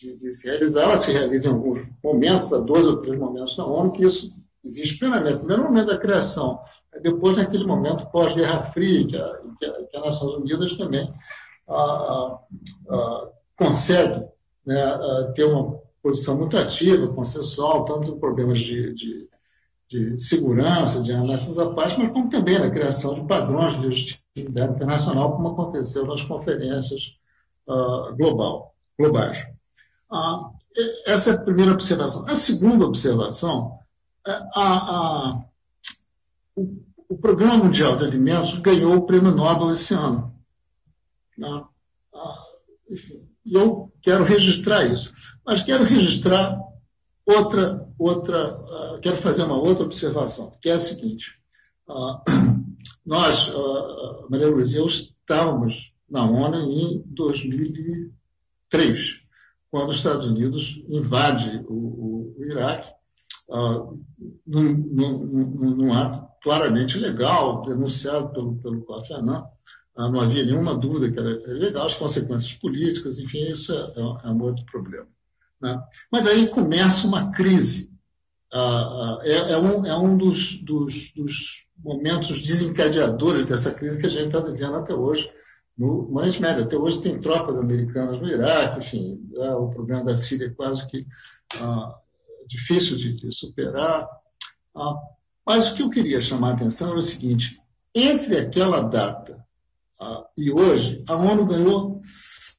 de, de, se realizar. Ela se realiza em alguns momentos, há dois ou três momentos na ONU, que isso existe plenamente. Primeiro momento da criação, depois naquele momento pós-Guerra Fria, que a, que a, a Nações Unidas também consegue né, ter uma posição muito ativa, consensual, tanto em problemas de, de, de segurança, de ameaças à paz, mas como também na criação de padrões de legitimidade internacional, como aconteceu nas conferências uh, global, globais. Uh, essa é a primeira observação. A segunda observação, é a, a, o, o Programa Mundial de Alimentos ganhou o Prêmio Nobel esse ano. Né? Ah, enfim, eu quero registrar isso. Mas quero registrar outra, outra uh, quero fazer uma outra observação, que é a seguinte. Uh, nós, uh, Maria eu estávamos na ONU em 2003, quando os Estados Unidos invade o, o, o Iraque, uh, num, num, num, ato claramente legal, denunciado pelo, pelo Kofi Annan, ah, não havia nenhuma dúvida que era legal, as consequências políticas, enfim, isso é, é, é um outro problema. Né? Mas aí começa uma crise. Ah, ah, é, é, um, é um dos, dos, dos, momentos desencadeadores dessa crise que a gente está vivendo até hoje no Oriente Médio. Até hoje tem tropas americanas no Iraque, enfim, é, o problema da Síria é quase que ah, difícil de, de superar. Ah, mas o que eu queria chamar a atenção era o seguinte: entre aquela data ah, e hoje, a ONU ganhou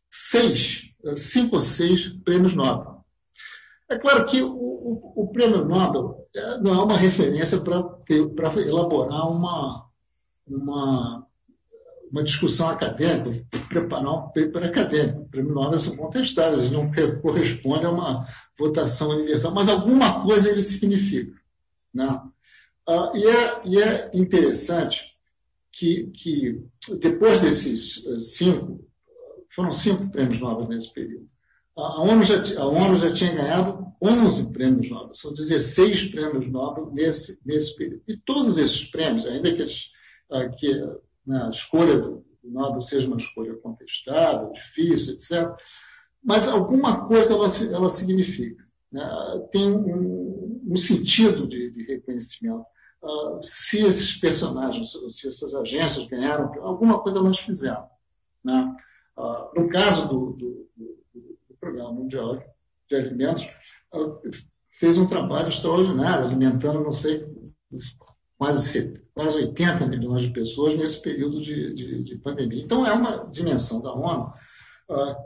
seis, cinco ou seis prêmios Nobel. É claro que o, o, o prêmio Nobel é, não é uma referência para elaborar uma, uma, uma discussão acadêmica, preparar um paper acadêmico. Prêmio Nobel são contestados, eles não correspondem a uma votação universal, mas alguma coisa ele significa. Né? Ah, e, é, e é interessante que, que depois desses eh, cinco, foram cinco prêmios Nobel nesse período, a ONU já, a ONU já tinha ganhado 11 prêmios Nobel, são 16 prêmios Nobel nesse, nesse período. E todos esses prêmios, ainda que, ah, que né, a escolha do Nobel seja uma escolha contestável, difícil, etc., mas alguma coisa ela, ela significa. Né? Tem um, um sentido de, de reconhecimento. uh, se esses personagens, se essas agências ganharam, alguma coisa nós fizemos. Né? Uh, no caso do, do, do, do, Programa Mundial de Alimentos, uh, fez um trabalho extraordinário, alimentando, não sei, quase, quase 80 milhões de pessoas nesse período de, de, de pandemia. Então, é uma dimensão da ONU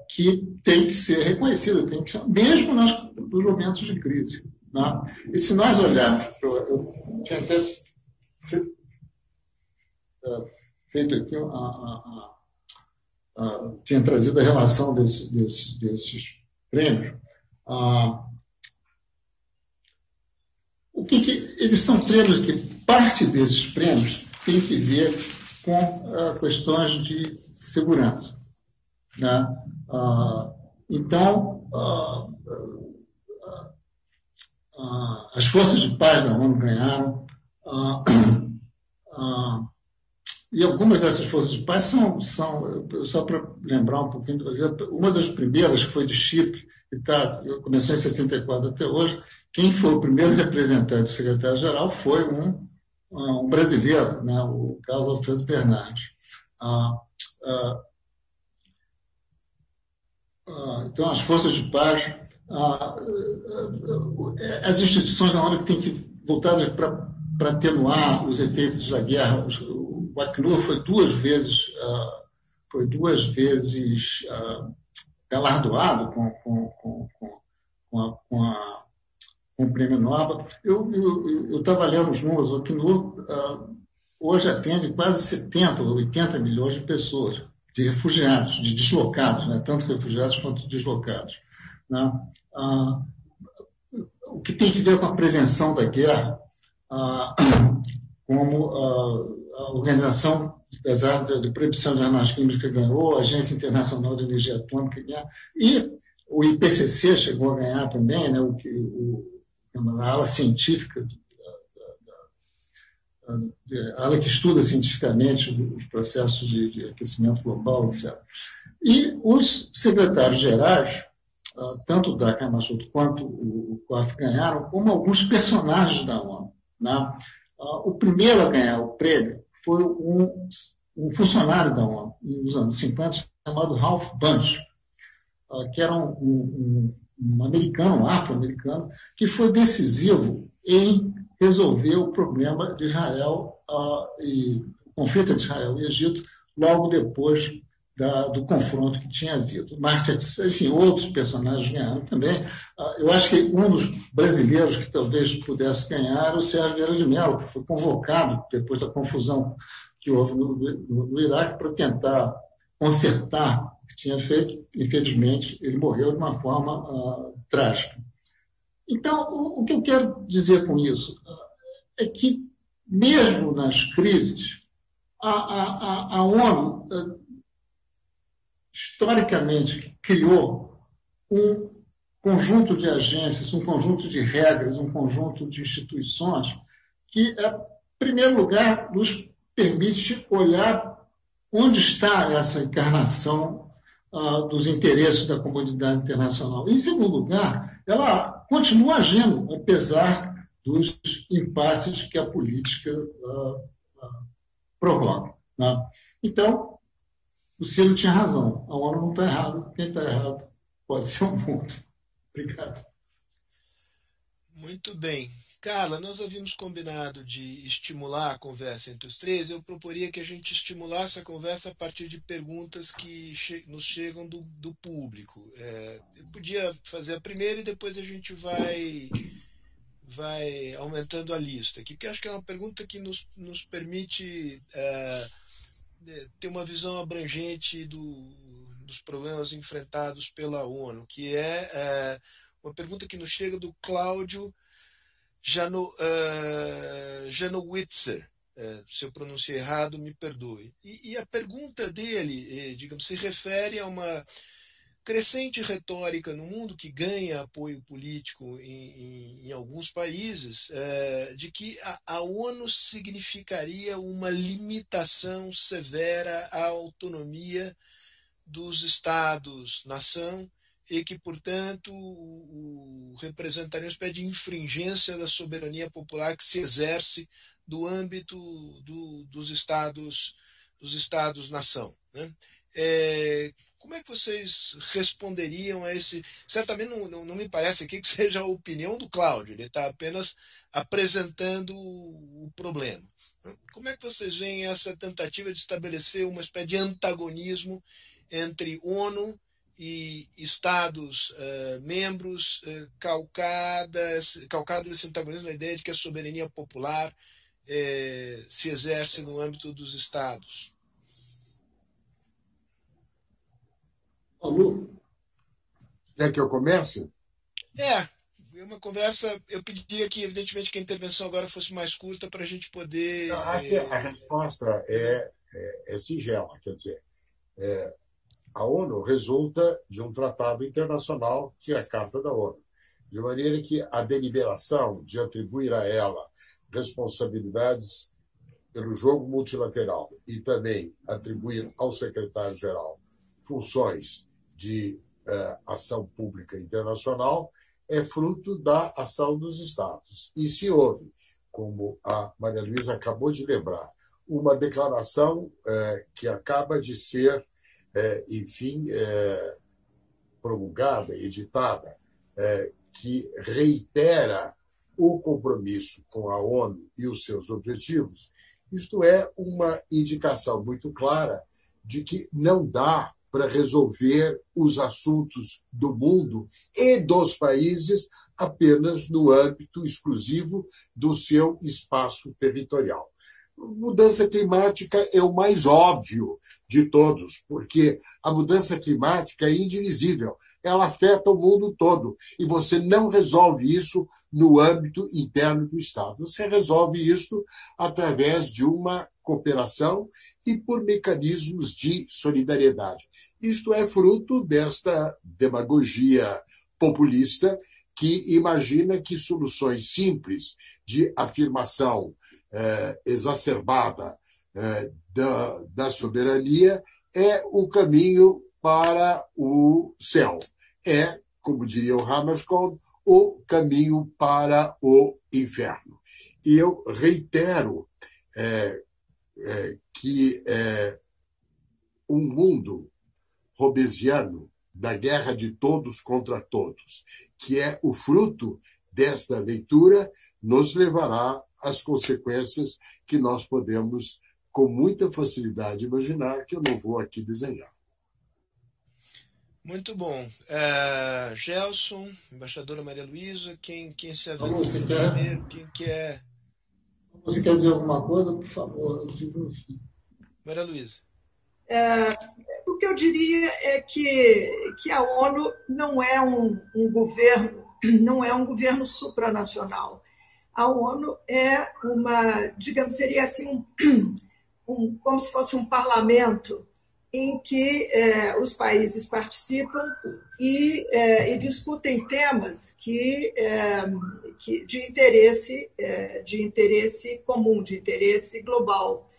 que tem que ser reconhecida, tem que, mesmo nos, nos momentos de crise. Né? E se nós olharmos, eu tinha até uh, feito aqui, a, a, a, tinha trazido a relação desse, desse, desses prêmios. Uh, o que, que, eles são prêmios que parte desses prêmios tem que ver com uh, questões de segurança. Né? então, ah, as forças de paz da ONU ganharam, ah, ah, e algumas dessas forças de paz são, são só para lembrar um pouquinho uma das primeiras que foi de Chipre, que tá, começou em 64 até hoje, quem foi o primeiro representante do secretário-geral foi um, um brasileiro, né, o Carlos Alfredo Bernardes. Ah, ah, ah, então, as forças de paz as instituições da ONU têm que voltar para atenuar os efeitos da guerra. O Acnur foi duas vezes foi duas vezes galardoado com, com, com, com, a, com, a, com o prêmio Nobel. Eu estava lendo os números, o Acnur hoje atende quase 70 ou 80 milhões de pessoas, de refugiados, de deslocados, né? tanto refugiados quanto deslocados. Né? Ah, o que tem que ver com a prevenção da guerra, ah, como ah, a Organização das Armas de Proibição de Armas Químicas ganhou, a Agência Internacional de Energia Atômica ganhou, e o IPCC chegou a ganhar também, né, o, o, a ala científica, a ala que estuda cientificamente os processos de, de aquecimento global, etc. E os secretários gerais ah, tanto o Dakar Massoud quanto o COF ganharam, como alguns personagens da ONU. Né? Ah, o primeiro a ganhar o prêmio foi um, um funcionário da ONU, nos anos 50, chamado Ralph Bunche, ah, que era um, um, um americano, afro-americano, que foi decisivo em resolver o problema de Israel e o conflito entre Israel e Egito logo depois da, do confronto que tinha havido. Martin, enfim, outros personagens ganharam também. Ah, eu acho que um dos brasileiros que talvez pudesse ganhar era o Sérgio Vieira de Mello, que foi convocado depois da confusão que houve no, no, no Iraque para tentar consertar que tinha feito. Infelizmente, ele morreu de uma forma uh, trágica. Então, o, o, que eu quero dizer com isso uh, é que, mesmo nas crises, a, a, a ONU uh, historicamente criou um conjunto de agências, um conjunto de regras, um conjunto de instituições que, em primeiro lugar, nos permite olhar onde está essa encarnação dos interesses da comunidade internacional. Em segundo lugar, ela continua agindo, apesar dos impasses que a política uh, uh, provoca. Né? Então, o Ciro tinha razão. A ONU não está errada. Quem está errado pode ser o mundo. Obrigado. Muito bem. Carla, nós havíamos combinado de estimular a conversa entre os três. Eu proporia que a gente estimulasse a conversa a partir de perguntas que che nos chegam do, do público. É, eu podia fazer a primeira e depois a gente vai vai aumentando a lista aqui, porque acho que é uma pergunta que nos, nos permite é, é, ter uma visão abrangente do, dos problemas enfrentados pela ONU, que é, é uma pergunta que nos chega do Cláudio Jano, uh, Janowitzer. É, se eu pronunciei errado, me perdoe. E, e a pergunta dele, digamos, se refere a uma crescente retórica no mundo que ganha apoio político em, em, em alguns países de que a, a, ONU significaria uma limitação severa à autonomia dos estados-nação e que, portanto, o, espécie de infringência da soberania popular que se exerce do âmbito do, dos estados dos estados nação. Né? É, como é que vocês responderiam a esse? Certamente não, não, não me parece aqui que seja a opinião do Cláudio, ele está apenas apresentando o problema. Como é que vocês veem essa tentativa de estabelecer uma espécie de antagonismo entre ONU e Estados uh, membros uh, calcadas, calcadas esse antagonismo na ideia de que a soberania popular uh, se exerce no âmbito dos Estados? Alô? Quer que eu comece? É, é uma conversa. Eu pediria que, evidentemente, que a intervenção agora fosse mais curta para a gente poder. Que a resposta é, é, é singela. Quer dizer, é, a ONU resulta de um tratado internacional, que é a Carta da ONU, de maneira que a deliberação de atribuir a ela responsabilidades pelo jogo multilateral e também atribuir ao secretário-geral funções de uh, ação pública internacional é fruto da ação dos Estados. E se houve, como a Maria Luísa acabou de lembrar, uma declaração uh, que acaba de ser é, enfim, é, promulgada, editada, é, que reitera o compromisso com a ONU e os seus objetivos, isto é uma indicação muito clara de que não dá para resolver os assuntos do mundo e dos países apenas no âmbito exclusivo do seu espaço territorial mudança climática é o mais óbvio de todos, porque a mudança climática é indivisível, ela afeta o mundo todo e você não resolve isso no âmbito interno do Estado. Você resolve isso através de uma cooperação e por mecanismos de solidariedade. Isto é fruto desta demagogia populista que imagina que soluções simples de afirmação eh, exacerbada eh, da, da soberania é o caminho para o céu. É, como diria o Hammarskjöld, o caminho para o inferno. E eu reitero é, é, que é, um mundo robesiano da guerra de todos contra todos, que é o fruto desta leitura, nos levará às consequências que nós podemos, com muita facilidade, imaginar, que eu não vou aqui desenhar. Muito bom. Uh, Gelson, embaixadora Maria Luísa, quem, quem se aventura primeiro, quem quer. Você quer dizer alguma coisa, por favor? Maria Luísa. É, o que eu diria é que, que a ONU não é um, um governo, não é um governo supranacional. A ONU é uma, digamos, seria assim um, um como se fosse um parlamento em que é, os países participam e, é, e discutem temas que, é, que de interesse de interesse comum, de interesse global.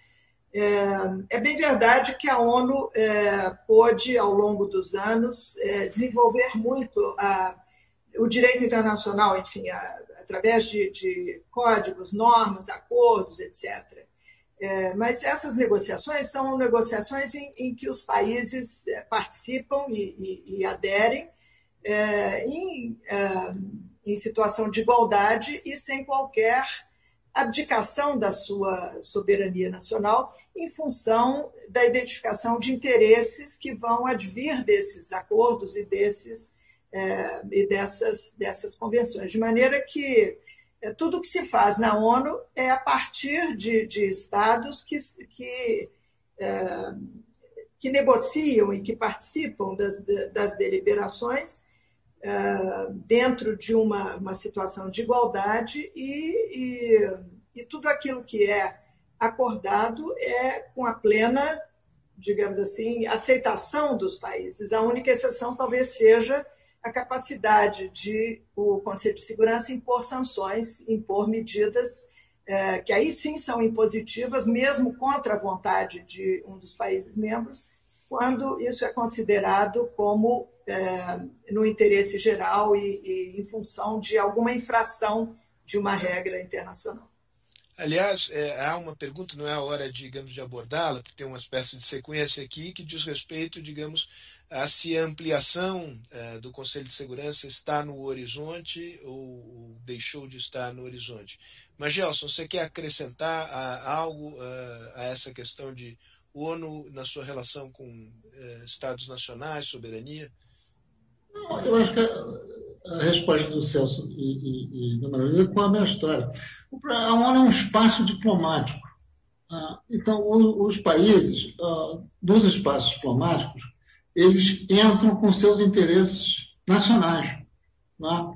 É, bem verdade que a ONU pôde, ao longo dos anos, desenvolver muito a, o direito internacional, enfim, a, através de, de, códigos, normas, acordos, etc. É, mas essas negociações são negociações em, em que os países é, participam e, e, e aderem é, em, em situação de igualdade e sem qualquer abdicação da sua soberania nacional em função da identificação de interesses que vão advir desses acordos e desses é, e dessas dessas convenções, de maneira que é, tudo que se faz na ONU é a partir de, de estados que, que, é, que negociam e que participam das, das deliberações uh, dentro de uma, uma situação de igualdade e, e, e tudo aquilo que é acordado é com a plena, digamos assim, aceitação dos países. A única exceção talvez seja a capacidade de o Conselho de Segurança impor sanções, impor medidas é, que aí sim são impositivas, mesmo contra a vontade de um dos países membros, quando isso é considerado como é, no interesse geral e, e, em função de alguma infração de uma regra internacional. Aliás, é, há uma pergunta, não é a hora, digamos, de abordá-la, porque tem uma espécie de sequência aqui que diz respeito, digamos, se a ampliação é, do Conselho de Segurança está no horizonte ou deixou de estar no horizonte. Mas, Gelson, você quer acrescentar algo a, a essa questão de ONU na sua relação com é, Estados nacionais, soberania? Não, eu acho que a, resposta do Celso e, e, e da é com a minha história. A ONU é um espaço diplomático. Ah, então, os países ah, dos espaços diplomáticos, eles entram com seus interesses nacionais. Né?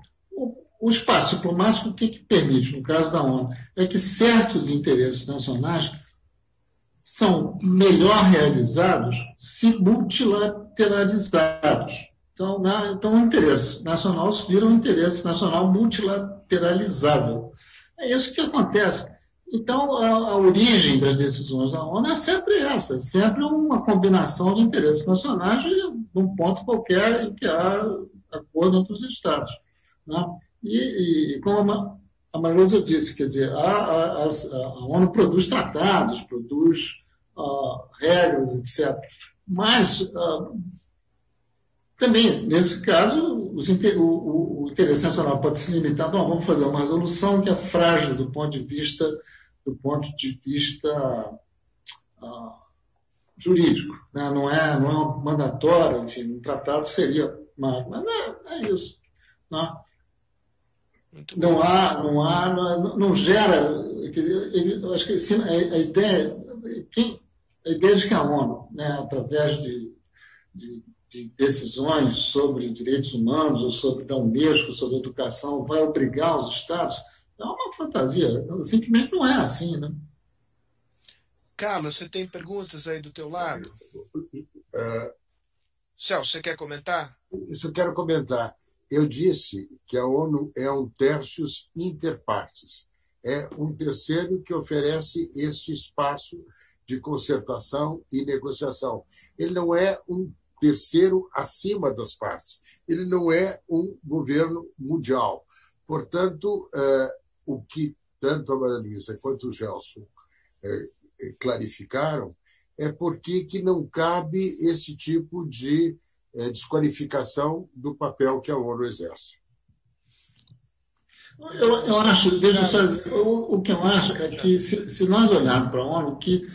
O espaço diplomático, o que, que permite, no caso da ONU, é que certos interesses nacionais são melhor realizados se multilateralizados. Então, na, então, o interesse nacional vira um interesse nacional multilateralizável. É isso que acontece. Então, a, a, origem das decisões da ONU é sempre essa, sempre uma combinação de interesses nacionais de um ponto qualquer em que há acordo entre os Estados. Né? E, e, como a, a Marusa disse, quer dizer, a, a, a, ONU produz tratados, produz uh, regras, etc. Mas uh, também, nesse caso, os, o, o, interesse nacional pode se limitar, bom, vamos fazer uma resolução que é frágil do ponto de vista, do ponto de vista uh, jurídico. Né? Não, é, não é mandatório, enfim, um tratado seria mais, mas é, é isso. Né? Não há, não há, não, não gera. Eu acho que assim, a, a, ideia, quem, a ideia de que a ONU, né, através de, de de decisões sobre direitos humanos ou sobre da Unesco, sobre educação, vai obrigar os Estados, é uma fantasia. Simplesmente não é assim, né? Carlos, você tem perguntas aí do teu lado? Uh, Celso, você quer comentar? Isso eu quero comentar. Eu disse que a ONU é um tertius inter partes. É um terceiro que oferece esse espaço de concertação e negociação. Ele não é um terceiro acima das partes. Ele não é um governo mundial. Portanto, eh, o que tanto a Maria Luísa quanto o Gelson eh, clarificaram é porque que não cabe esse tipo de desqualificação do papel que a ONU exerce. Eu, eu acho, deixa só, o, o que eu acho é que se, se nós olharmos para a ONU, que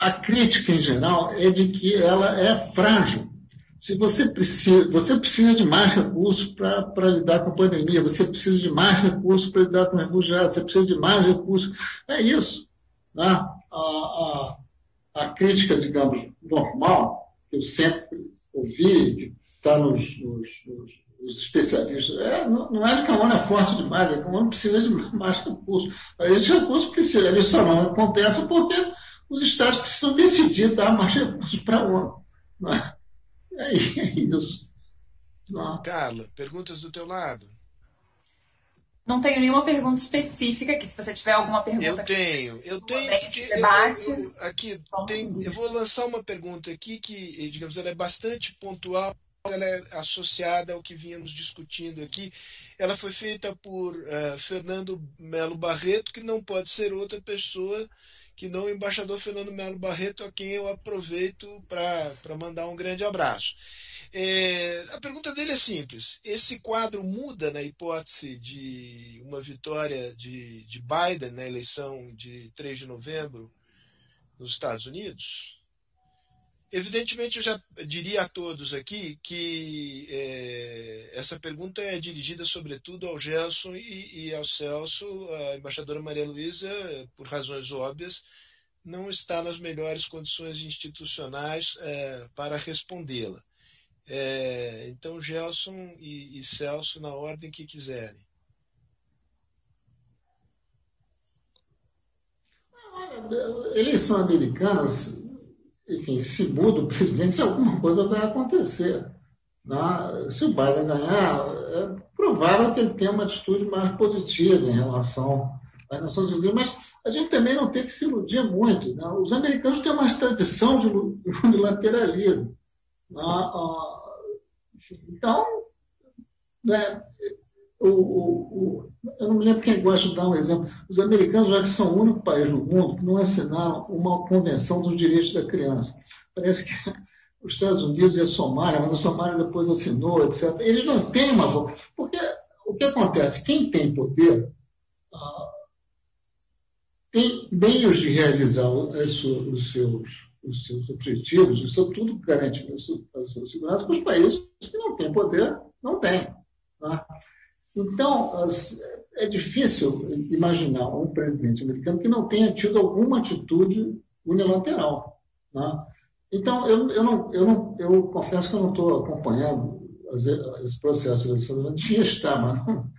a crítica em geral é de que ela é frágil. Se você precisa, você precisa de mais recursos para lidar com a pandemia, você precisa de mais recursos para lidar com refugiados, você precisa de mais recursos. É isso. Né? A, a, a crítica, digamos, normal, que eu sempre ouvi, que está nos, nos, nos, nos, especialistas, é, não, não, é que a ONU é forte demais, é a ONU precisa de mais recursos. Esses recursos precisam, eles só não acontecem porque os estados precisam decidir dar mais recursos para a ONU. É, é isso. Carla, perguntas do teu lado? Não tenho nenhuma pergunta específica aqui. Se você tiver alguma pergunta. Eu tenho. Eu tenho. Esse debate. Eu, eu, aqui, tem, eu vou lançar uma pergunta aqui que, digamos, ela é bastante pontual. Ela é associada ao que vínhamos discutindo aqui. Ela foi feita por uh, Fernando Melo Barreto, que não pode ser outra pessoa que não o embaixador Fernando Melo Barreto, a quem eu aproveito para mandar um grande abraço. É, a pergunta dele é simples: esse quadro muda na hipótese de uma vitória de, de Biden na eleição de 3 de novembro nos Estados Unidos? Evidentemente, eu já diria a todos aqui que é, essa pergunta é dirigida sobretudo ao Gelson e, e, ao Celso. A embaixadora Maria Luísa, por razões óbvias, não está nas melhores condições institucionais é, para respondê-la. É, então, Gelson e, e Celso, na ordem que quiserem. Eleição americana enfim, se muda o presidente, se alguma coisa vai acontecer. Né? Se o Biden ganhar, é provável que ele tenha uma atitude mais positiva em relação às Nações Unidas, mas a gente também não tem que se iludir muito. Né? Os americanos têm uma tradição de unilateralismo. Então, né, o, o, o, eu não me lembro quem gosta de dar um exemplo. Os americanos, já que são o único país no mundo que não assinaram uma convenção dos direitos da criança. Parece que os Estados Unidos e a Somália, mas a Somália depois assinou, etc. Eles não têm uma. Porque o que acontece? Quem tem poder ah, tem meios de realizar os seus, os seus objetivos, e, sobretudo, garantir a sua segurança para os países que não têm poder, não têm. Tá? Então, é difícil imaginar um presidente americano que não tenha tido alguma atitude unilateral. Né? Então, eu, eu, não, eu, não, eu confesso que eu não estou acompanhando esse processo de Estados Devia estar, mas não,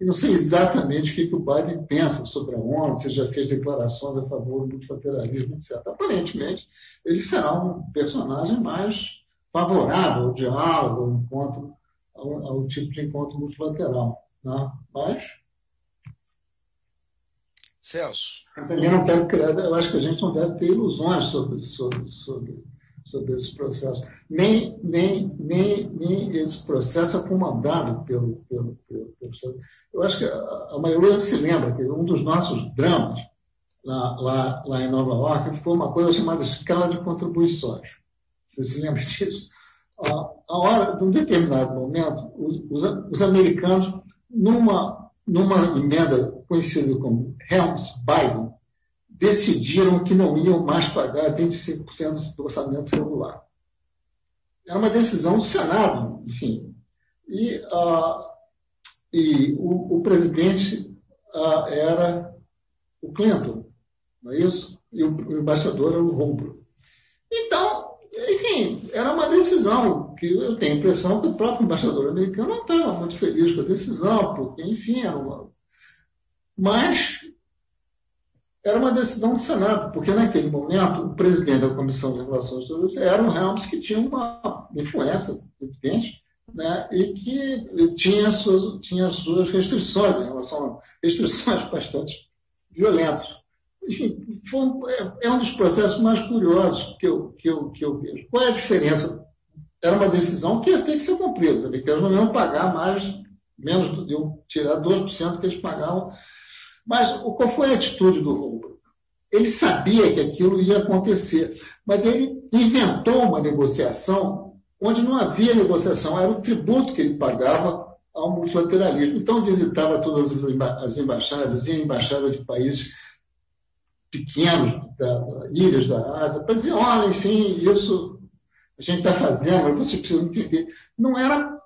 E não sei exatamente o que, que o Biden pensa sobre a ONU, se já fez declarações a favor do multilateralismo, etc. Aparentemente, ele será um personagem mais favorável ao diálogo, ao encontro, ao, ao tipo de encontro multilateral. Né? Mas Celso. Eu também não quero criar, eu acho que a gente não deve ter ilusões sobre, sobre, sobre, sobre esse processo. Nem, nem, nem, nem esse processo é comandado pelo, pelo, pelo, pelo Eu acho que a, maioria se lembra que um dos nossos dramas lá, lá, lá em Nova York foi uma coisa chamada escala de contribuições. Você se lembra disso? A, hora, num determinado momento, os, os, os americanos, numa, numa emenda conhecido como Helms-Biden, decidiram que não iam mais pagar 25% do orçamento regular. Era uma decisão do Senado, enfim. E, uh, e o, o presidente uh, era o Clinton, não é isso? E o, o embaixador era o Rombro. Então, enfim, era uma decisão que eu tenho a impressão que o próprio embaixador americano não estava muito feliz com a decisão, porque, enfim, era uma mas era uma decisão do Senado, porque naquele momento o presidente da Comissão de Relações Exteriores era um Helms que tinha uma influência evidente né, e que tinha suas, tinha suas restrições em relação a restrições bastante violentas. Enfim, é, é, um dos processos mais curiosos que eu, que, eu, que eu vejo. Qual é a diferença? Era uma decisão que tem que ser cumprida, porque eles não iam pagar mais, menos, iam tirar 2% que eles pagavam mas qual foi a atitude do Lula? Ele sabia que aquilo ia acontecer, mas ele inventou uma negociação onde não havia negociação, era o tributo que ele pagava ao multilateralismo. Então, visitava todas as embaixadas, ia em embaixadas de países pequenos, da, ilhas da Ásia, para dizer: olha, enfim, isso a gente está fazendo, mas você precisa entender. Não era,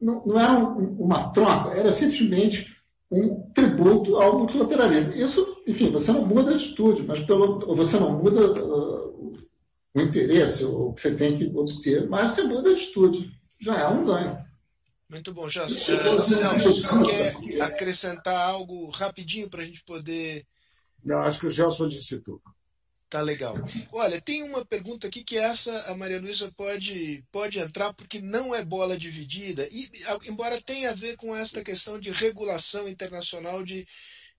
não, não era uma troca, era simplesmente um tributo ao multilateralismo. Isso, enfim, você não muda a atitude, mas pelo, você não muda uh, o interesse, o que você tem que obter, mas você muda a atitude. Já é um ganho. Muito bom, já. Uh, Celso, quer acrescentar algo rapidinho para a gente poder. Não, acho que o Gelson disse tudo. Tá legal. Olha, tem uma pergunta aqui que essa a Maria Luísa pode, pode entrar, porque não é bola dividida, e, embora tenha a ver com esta questão de regulação internacional de,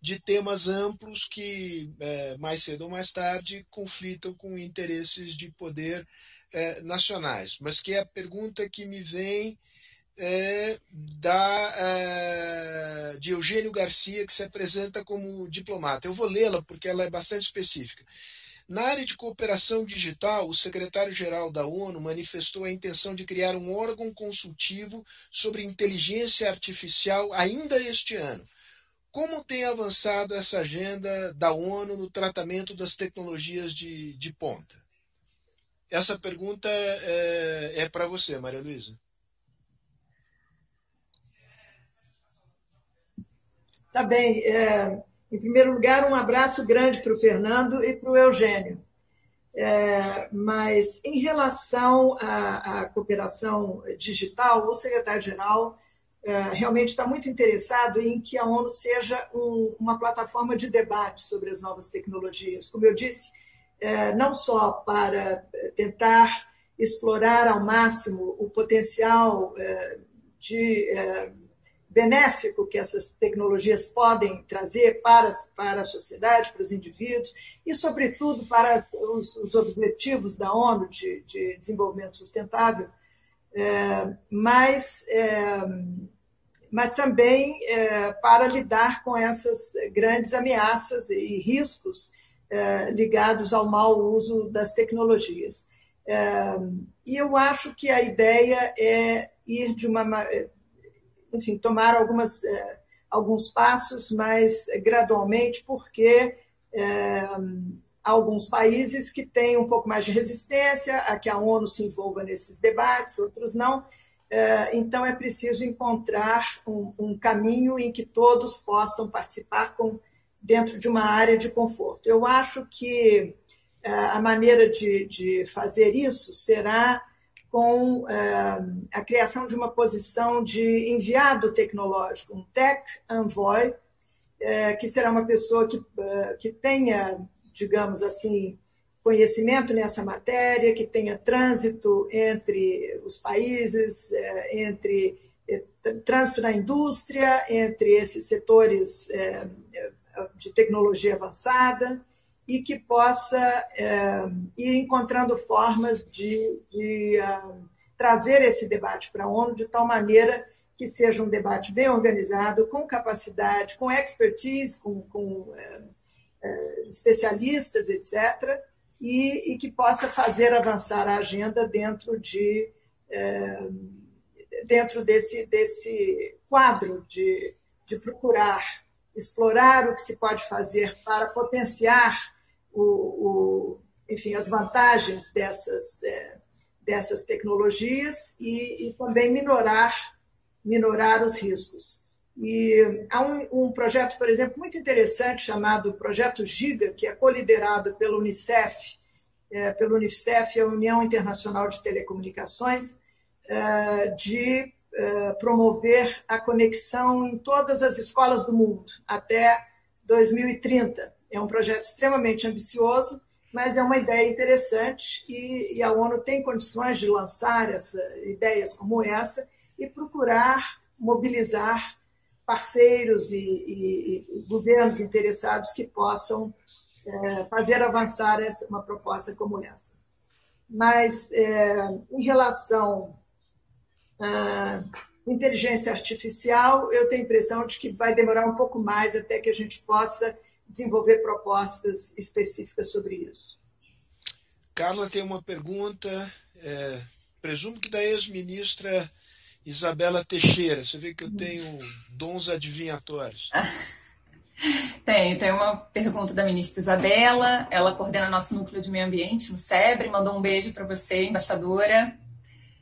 de temas amplos que, é, mais cedo ou mais tarde, conflitam com interesses de poder é, nacionais. Mas que é a pergunta que me vem é, da, é, de Eugênio Garcia, que se apresenta como diplomata. Eu vou lê-la porque ela é bastante específica. Na área de cooperação digital, o secretário-geral da ONU manifestou a intenção de criar um órgão consultivo sobre inteligência artificial ainda este ano. Como tem avançado essa agenda da ONU no tratamento das tecnologias de, de ponta? Essa pergunta é, é para você, Maria Luísa. Tá bem. É, em primeiro lugar, um abraço grande para o Fernando e para o Eugênio. É, mas, em relação à, à, cooperação digital, o secretário-geral é, realmente está muito interessado em que a ONU seja um, uma plataforma de debate sobre as novas tecnologias. Como eu disse, é, não só para tentar explorar ao máximo o potencial é, de é, benéfico que essas tecnologias podem trazer para, para a sociedade, para os indivíduos e, sobretudo, para os, os objetivos da ONU de, de desenvolvimento sustentável, é, mas, é, mas também é, para lidar com essas grandes ameaças e riscos é, ligados ao mau uso das tecnologias. É, e eu acho que a ideia é ir de uma enfim, tomar algumas, é, alguns passos, mas gradualmente, porque há alguns países que têm um pouco mais de resistência a que a ONU se envolva nesses debates, outros não. É, então, é preciso encontrar um, um, caminho em que todos possam participar com, dentro de uma área de conforto. Eu acho que a maneira de, de fazer isso será com eh, a criação de uma posição de enviado tecnológico, um tech envoy, eh, que será uma pessoa que, eh, que tenha, digamos assim, conhecimento nessa matéria, que tenha trânsito entre os países, entre trânsito na indústria, entre esses setores de tecnologia avançada, e que possa é, ir encontrando formas de, de uh, trazer esse debate para a ONU de tal maneira que seja um debate bem organizado, com capacidade, com expertise, com, com é, é, especialistas, etc., e, e, que possa fazer avançar a agenda dentro de dentro desse, desse quadro de, de procurar explorar o que se pode fazer para potenciar o, o, enfim, as vantagens dessas, é, dessas tecnologias e, e, também minorar, minorar os riscos. E há um, um, projeto, por exemplo, muito interessante chamado Projeto Giga, que é coliderado pelo Unicef, é, pelo Unicef, a União Internacional de Telecomunicações, é, de é, promover a conexão em todas as escolas do mundo até 2030. É um projeto extremamente ambicioso, mas é uma ideia interessante e, e a ONU tem condições de lançar essa, ideias como essa e procurar mobilizar parceiros e, e, e governos interessados que possam é, fazer avançar essa, uma proposta como essa. Mas, é, em relação à inteligência artificial, eu tenho a impressão de que vai demorar um pouco mais até que a gente possa desenvolver propostas específicas sobre isso. Carla tem uma pergunta, é, presumo que da ex-ministra Isabela Teixeira. Você vê que eu tenho dons adivinhatórios. Tenho, tem uma pergunta da ministra Isabela, ela coordena nosso núcleo de meio ambiente no SEBRE, mandou um beijo para você, embaixadora.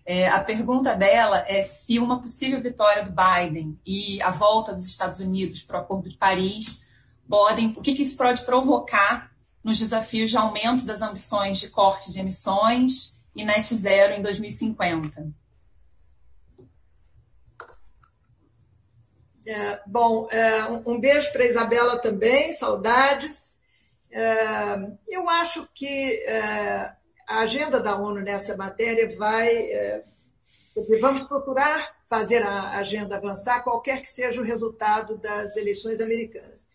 É, a pergunta dela é se uma possível vitória do Biden e a volta dos Estados Unidos para o Acordo de Paris podem, o que, que isso pode provocar nos desafios de aumento das ambições de corte de emissões e net zero em 2050? É, bom, é, um beijo para Isabela também, saudades. É, eu acho que é, a agenda da ONU nessa matéria vai. É, quer dizer, vamos procurar fazer a agenda avançar, qualquer que seja o resultado das eleições americanas.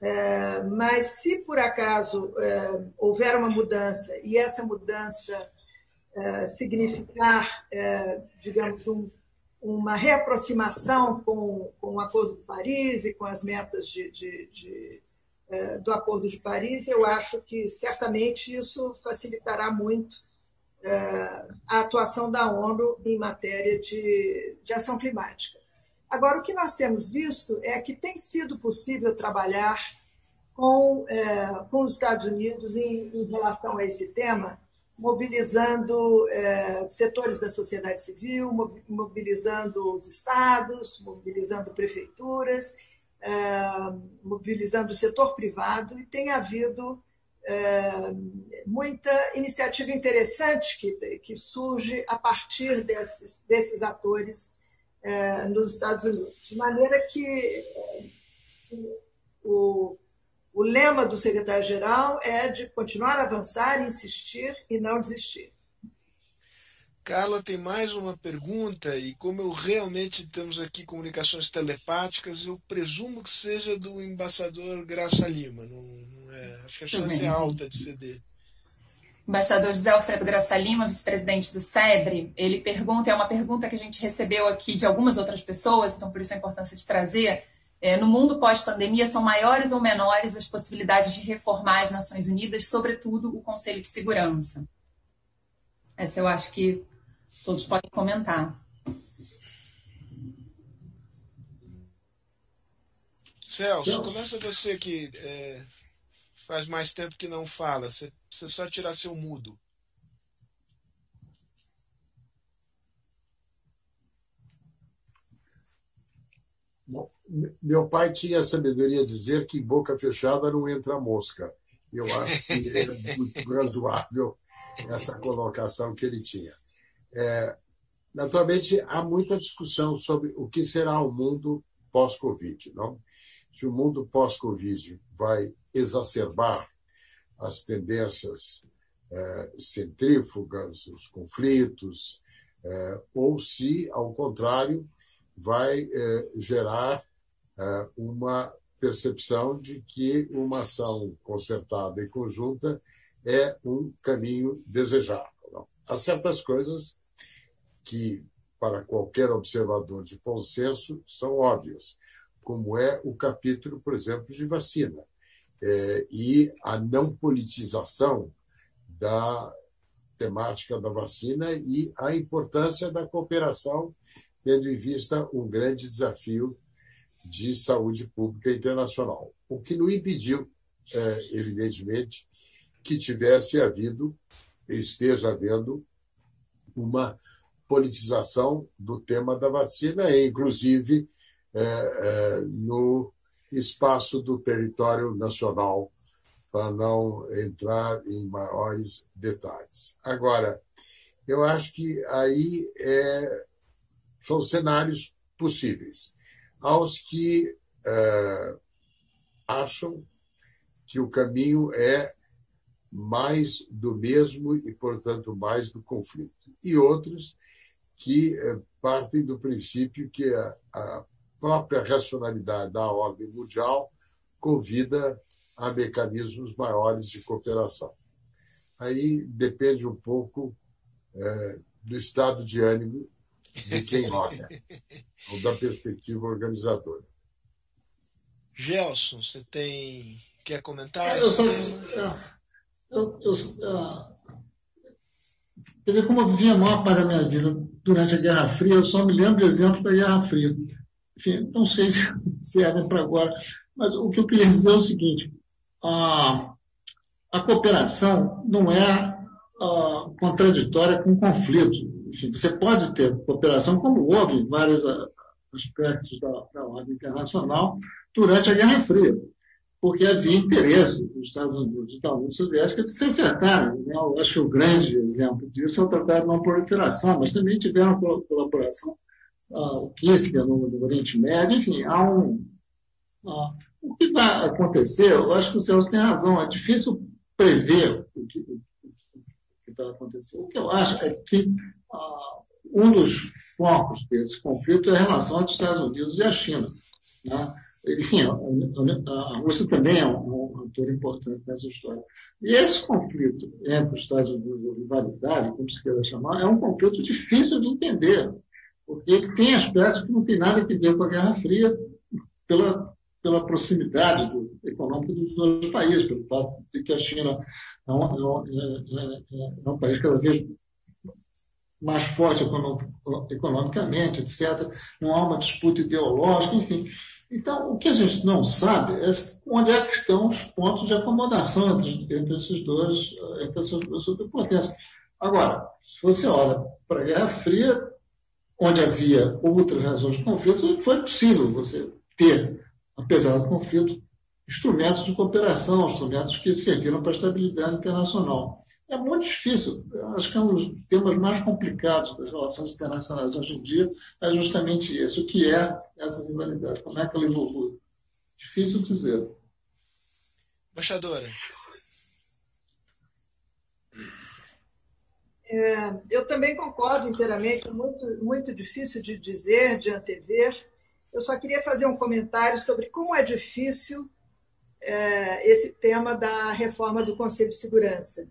É, mas se por acaso é, houver uma mudança e essa mudança é, significar, digamos, um, uma reaproximação com, com o Acordo de Paris e com as metas de, de, de, do Acordo de Paris, eu acho que certamente isso facilitará muito a atuação da ONU em matéria de, de ação climática. Agora, o que nós temos visto é que tem sido possível trabalhar com, é, com os Estados Unidos em, em, relação a esse tema, mobilizando é, setores da sociedade civil, mobilizando os estados, mobilizando prefeituras, é, mobilizando o setor privado, e tem havido é, muita iniciativa interessante que, que surge a partir desses, desses atores é, nos Estados Unidos. De maneira que é, o, o lema do secretário-geral é de continuar a avançar, insistir e não desistir. Carla tem mais uma pergunta, e como eu realmente temos aqui comunicações telepáticas, eu presumo que seja do embaixador Graça Lima. Não, não é, acho que a chance é alta de ser dele. Embaixador José Alfredo Graça Lima, vice-presidente do SEBRE, ele pergunta, é uma pergunta que a gente recebeu aqui de algumas outras pessoas, então por isso a importância de trazer. É, no mundo pós-pandemia, são maiores ou menores as possibilidades de reformar as Nações Unidas, sobretudo o Conselho de Segurança? Essa eu acho que Todos podem comentar. Celso, começa você que é, faz mais tempo que não fala. Você precisa só tirar seu mudo. Bom, meu pai tinha a sabedoria de dizer que boca fechada não entra mosca. Eu acho que era muito razoável essa colocação que ele tinha. É, naturalmente, há muita discussão sobre o que será o mundo pós-Covid. Não? Se o mundo pós-Covid vai exacerbar as tendências é, centrífugas, os conflitos, é, ou se, ao contrário, vai é, gerar uma percepção de que uma ação concertada e conjunta é um caminho desejável. Não? Há certas coisas que, para qualquer observador de bom senso, são óbvias, como é o capítulo, por exemplo, de vacina, é, e a não politização da temática da vacina e a importância da cooperação, tendo em vista um grande desafio de saúde pública internacional. O que não impediu, é, evidentemente, que tivesse havido, esteja havendo, uma politização do tema da vacina, inclusive é, é, no espaço do território nacional, para não entrar em maiores detalhes. Agora, eu acho que aí é, são cenários possíveis. Aos que é, acham que o caminho é mais do mesmo e, portanto, mais do conflito. E outros que partem do princípio que a, própria racionalidade da ordem mundial convida a mecanismos maiores de cooperação. Aí depende um pouco é, do estado de ânimo de quem olha, ou da perspectiva organizadora. Gelson, você tem quer comentar? Eu, só, eu, eu, eu, quer dizer, como eu vivi a maior parte da minha vida durante a Guerra Fria, eu só me lembro de exemplos da Guerra Fria. Enfim, não sei se servem para agora, mas o que eu queria dizer é o seguinte: a, a cooperação não é a, contraditória com conflito. Enfim, você pode ter cooperação, como houve em vários aspectos da, da ordem internacional durante a Guerra Fria porque havia interesse dos Estados Unidos e da União Soviética de se acertarem. Né? Eu acho que o grande exemplo disso é o Tratado de Não Proliferação, mas também tiveram colaboração, uh, o Kissinger no, no, Oriente Médio, enfim, há um. Uh, o que vai acontecer, eu acho que o Celso tem razão, é difícil prever o que, o que vai acontecer. O que eu acho é que uh, um dos focos desse conflito é a relação entre os Estados Unidos e a China. Né? enfim, a, Rússia também é um, um ator importante nessa história. E esse conflito entre os Estados Unidos e a rivalidade, como se queira chamar, é um conflito difícil de entender, porque tem aspectos que não tem nada a ver com a Guerra Fria, pela, pela proximidade do, econômica dos dois países, pelo fato de que a China é um, é, é, é, é um país cada vez mais forte economicamente, etc. Não há uma disputa ideológica, enfim. Então, o que a gente não sabe é onde é que estão os pontos de acomodação entre, entre esses dois, entre essas duas superpotências. Agora, se você olha para a Guerra Fria, onde havia outras razões de conflito, foi possível você ter, apesar do conflito, instrumentos de cooperação, instrumentos que serviram para a estabilidade internacional é muito difícil. Acho que é um dos temas mais complicados das relações internacionais hoje em dia é justamente isso. O que é essa rivalidade? Como é que ela evolui? Difícil dizer. Embaixadora. É, eu também concordo inteiramente, muito, muito difícil de dizer, de antever. Eu só queria fazer um comentário sobre como é difícil é, esse tema da reforma do Conselho de Segurança.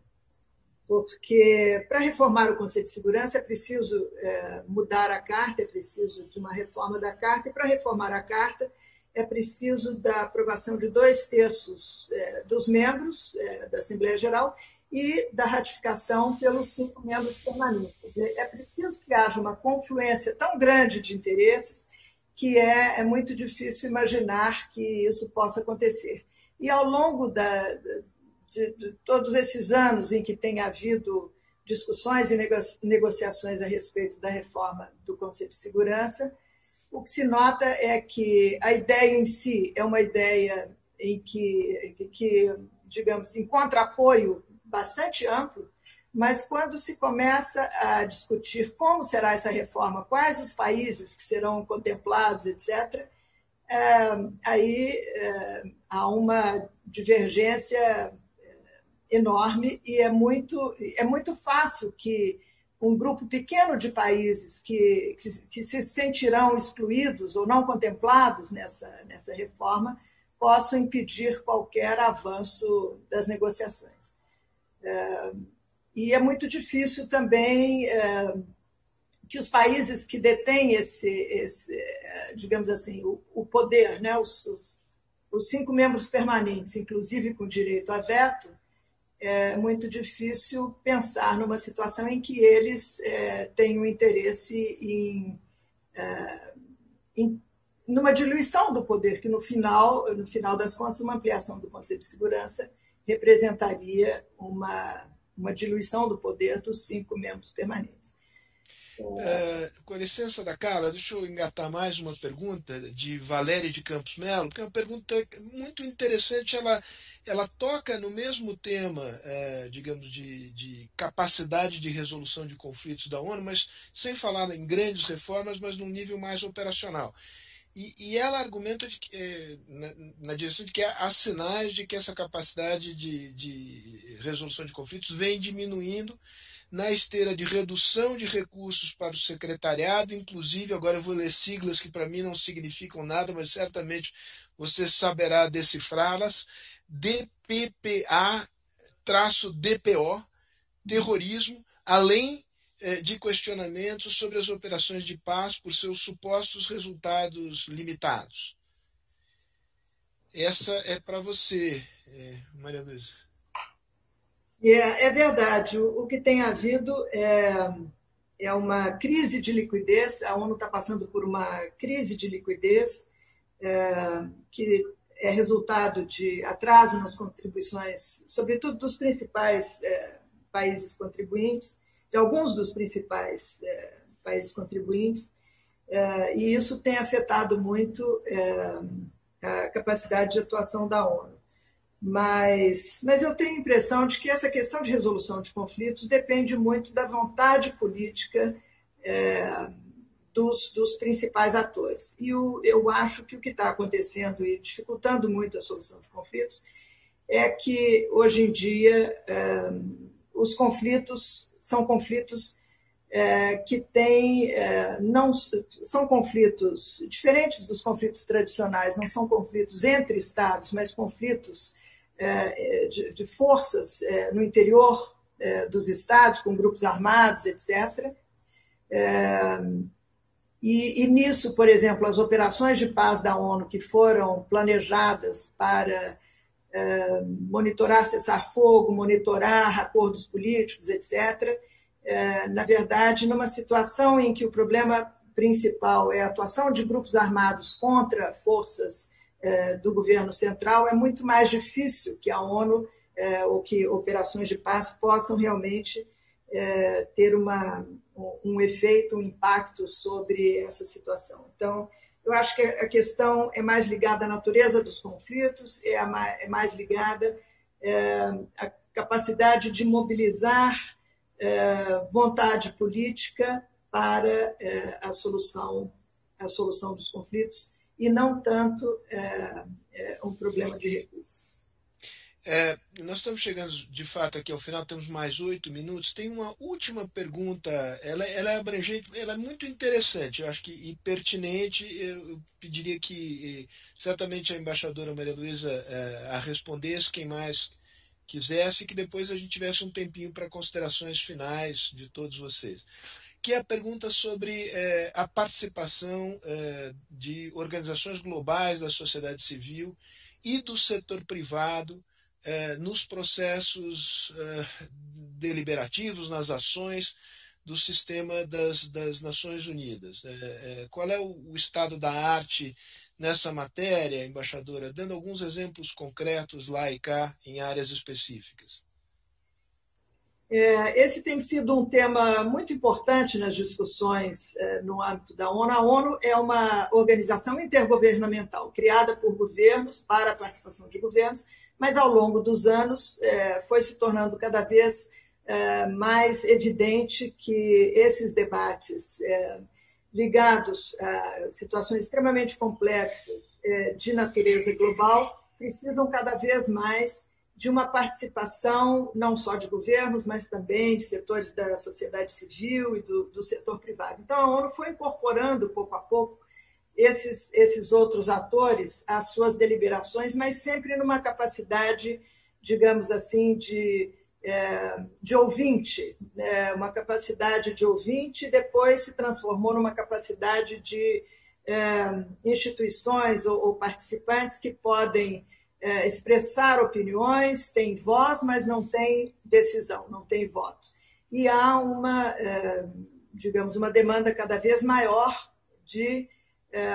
Porque para reformar o Conselho de Segurança é preciso é, mudar a carta, é preciso de uma reforma da carta, e para reformar a carta é preciso da aprovação de dois terços é, dos membros é, da Assembleia Geral e da ratificação pelos cinco membros permanentes. É preciso que haja uma confluência tão grande de interesses que é, é muito difícil imaginar que isso possa acontecer. E ao longo da, de, de todos esses anos em que tem havido discussões e negociações a respeito da reforma do Conselho de Segurança, o que se nota é que a ideia em si é uma ideia em que, que digamos, encontra apoio bastante amplo, mas quando se começa a discutir como será essa reforma, quais os países que serão contemplados, etc., é, aí é, há uma divergência é, enorme e é muito, é muito fácil que um grupo pequeno de países que, que, que, se sentirão excluídos ou não contemplados nessa, nessa reforma possam impedir qualquer avanço das negociações. E é muito difícil também é, que os países que detêm esse, esse digamos assim, o, o poder, né, os, os, os cinco membros permanentes, inclusive com direito a veto, é muito difícil pensar numa situação em que eles é, tenham interesse em, é, em, numa diluição do poder, que no final, no final das contas, uma ampliação do Conselho de Segurança representaria uma, uma diluição do poder dos cinco membros permanentes. É, com licença da Carla, deixa eu engatar mais uma pergunta de Valéria de Campos Melo, que é uma pergunta muito interessante. Ela, ela toca no mesmo tema, é, digamos, de, de, capacidade de resolução de conflitos da ONU, mas sem falar em grandes reformas, mas num nível mais operacional. E, e ela argumenta que, é, na, na, direção de que há sinais de que essa capacidade de, de resolução de conflitos vem diminuindo na esteira de redução de recursos para o secretariado, inclusive, agora eu vou ler siglas que para mim não significam nada, mas certamente você saberá decifrá-las, DPPA-DPO, terrorismo, além eh, de questionamentos sobre as operações de paz por seus supostos resultados limitados. Essa é para você, eh, Maria Luísa. É, é verdade. O, o, que tem havido é, é uma crise de liquidez. A ONU está passando por uma crise de liquidez é, que é resultado de atraso nas contribuições, sobretudo dos principais é, países contribuintes, de alguns dos principais é, países contribuintes, é, e isso tem afetado muito é, a capacidade de atuação da ONU. Mas, mas eu tenho a impressão de que essa questão de resolução de conflitos depende muito da vontade política dos, dos, principais atores. E o, eu acho que o que está acontecendo e dificultando muito a solução de conflitos é que, hoje em dia, os conflitos são conflitos é, que têm. É, não, são conflitos diferentes dos conflitos tradicionais, não são conflitos entre Estados, mas conflitos é, é, de, de forças é, no interior dos estados, com grupos armados, etc. E, e, nisso, por exemplo, as operações de paz da ONU que foram planejadas para monitorar cessar-fogo, monitorar acordos políticos, etc., na verdade, numa situação em que o problema principal é a atuação de grupos armados contra forças é, do governo central, é muito mais difícil que a ONU ou que operações de paz possam realmente ter uma, um efeito, um impacto sobre essa situação. Então, eu acho que a questão é mais ligada à natureza dos conflitos, é, mais, é mais ligada à capacidade de mobilizar vontade política para a solução a solução dos conflitos e não tanto é, é, um problema de recursos. É, nós estamos chegando de fato aqui ao final, temos mais oito minutos. Tem uma última pergunta, ela, ela é abrangente, ela é muito interessante, eu acho que e pertinente. Eu pediria que certamente a embaixadora Maria Luísa é, a respondesse, quem mais quisesse, que depois a gente tivesse um tempinho para considerações finais de todos vocês. Que é a pergunta sobre é, a participação de organizações globais da sociedade civil e do setor privado nos processos é, deliberativos, nas ações do sistema das, das Nações Unidas. É, qual é o, estado da arte nessa matéria, embaixadora, dando alguns exemplos concretos lá e cá em áreas específicas? É, esse tem sido um tema muito importante nas discussões é, no âmbito da ONU. A ONU é uma organização intergovernamental criada por governos para a participação de governos, mas ao longo dos anos é, foi se tornando cada vez mais evidente que esses debates ligados a situações extremamente complexas de natureza global precisam cada vez mais de uma participação não só de governos, mas também de setores da sociedade civil e do, do setor privado. Então, a ONU foi incorporando, pouco a pouco, esses, esses outros atores às suas deliberações, mas sempre numa capacidade, digamos assim, de, é, de ouvinte, né? uma capacidade de ouvinte, depois se transformou numa capacidade de é, instituições ou, ou participantes que podem é, expressar opiniões, tem voz, mas não tem decisão, não tem voto. E há uma, é, digamos, uma demanda cada vez maior de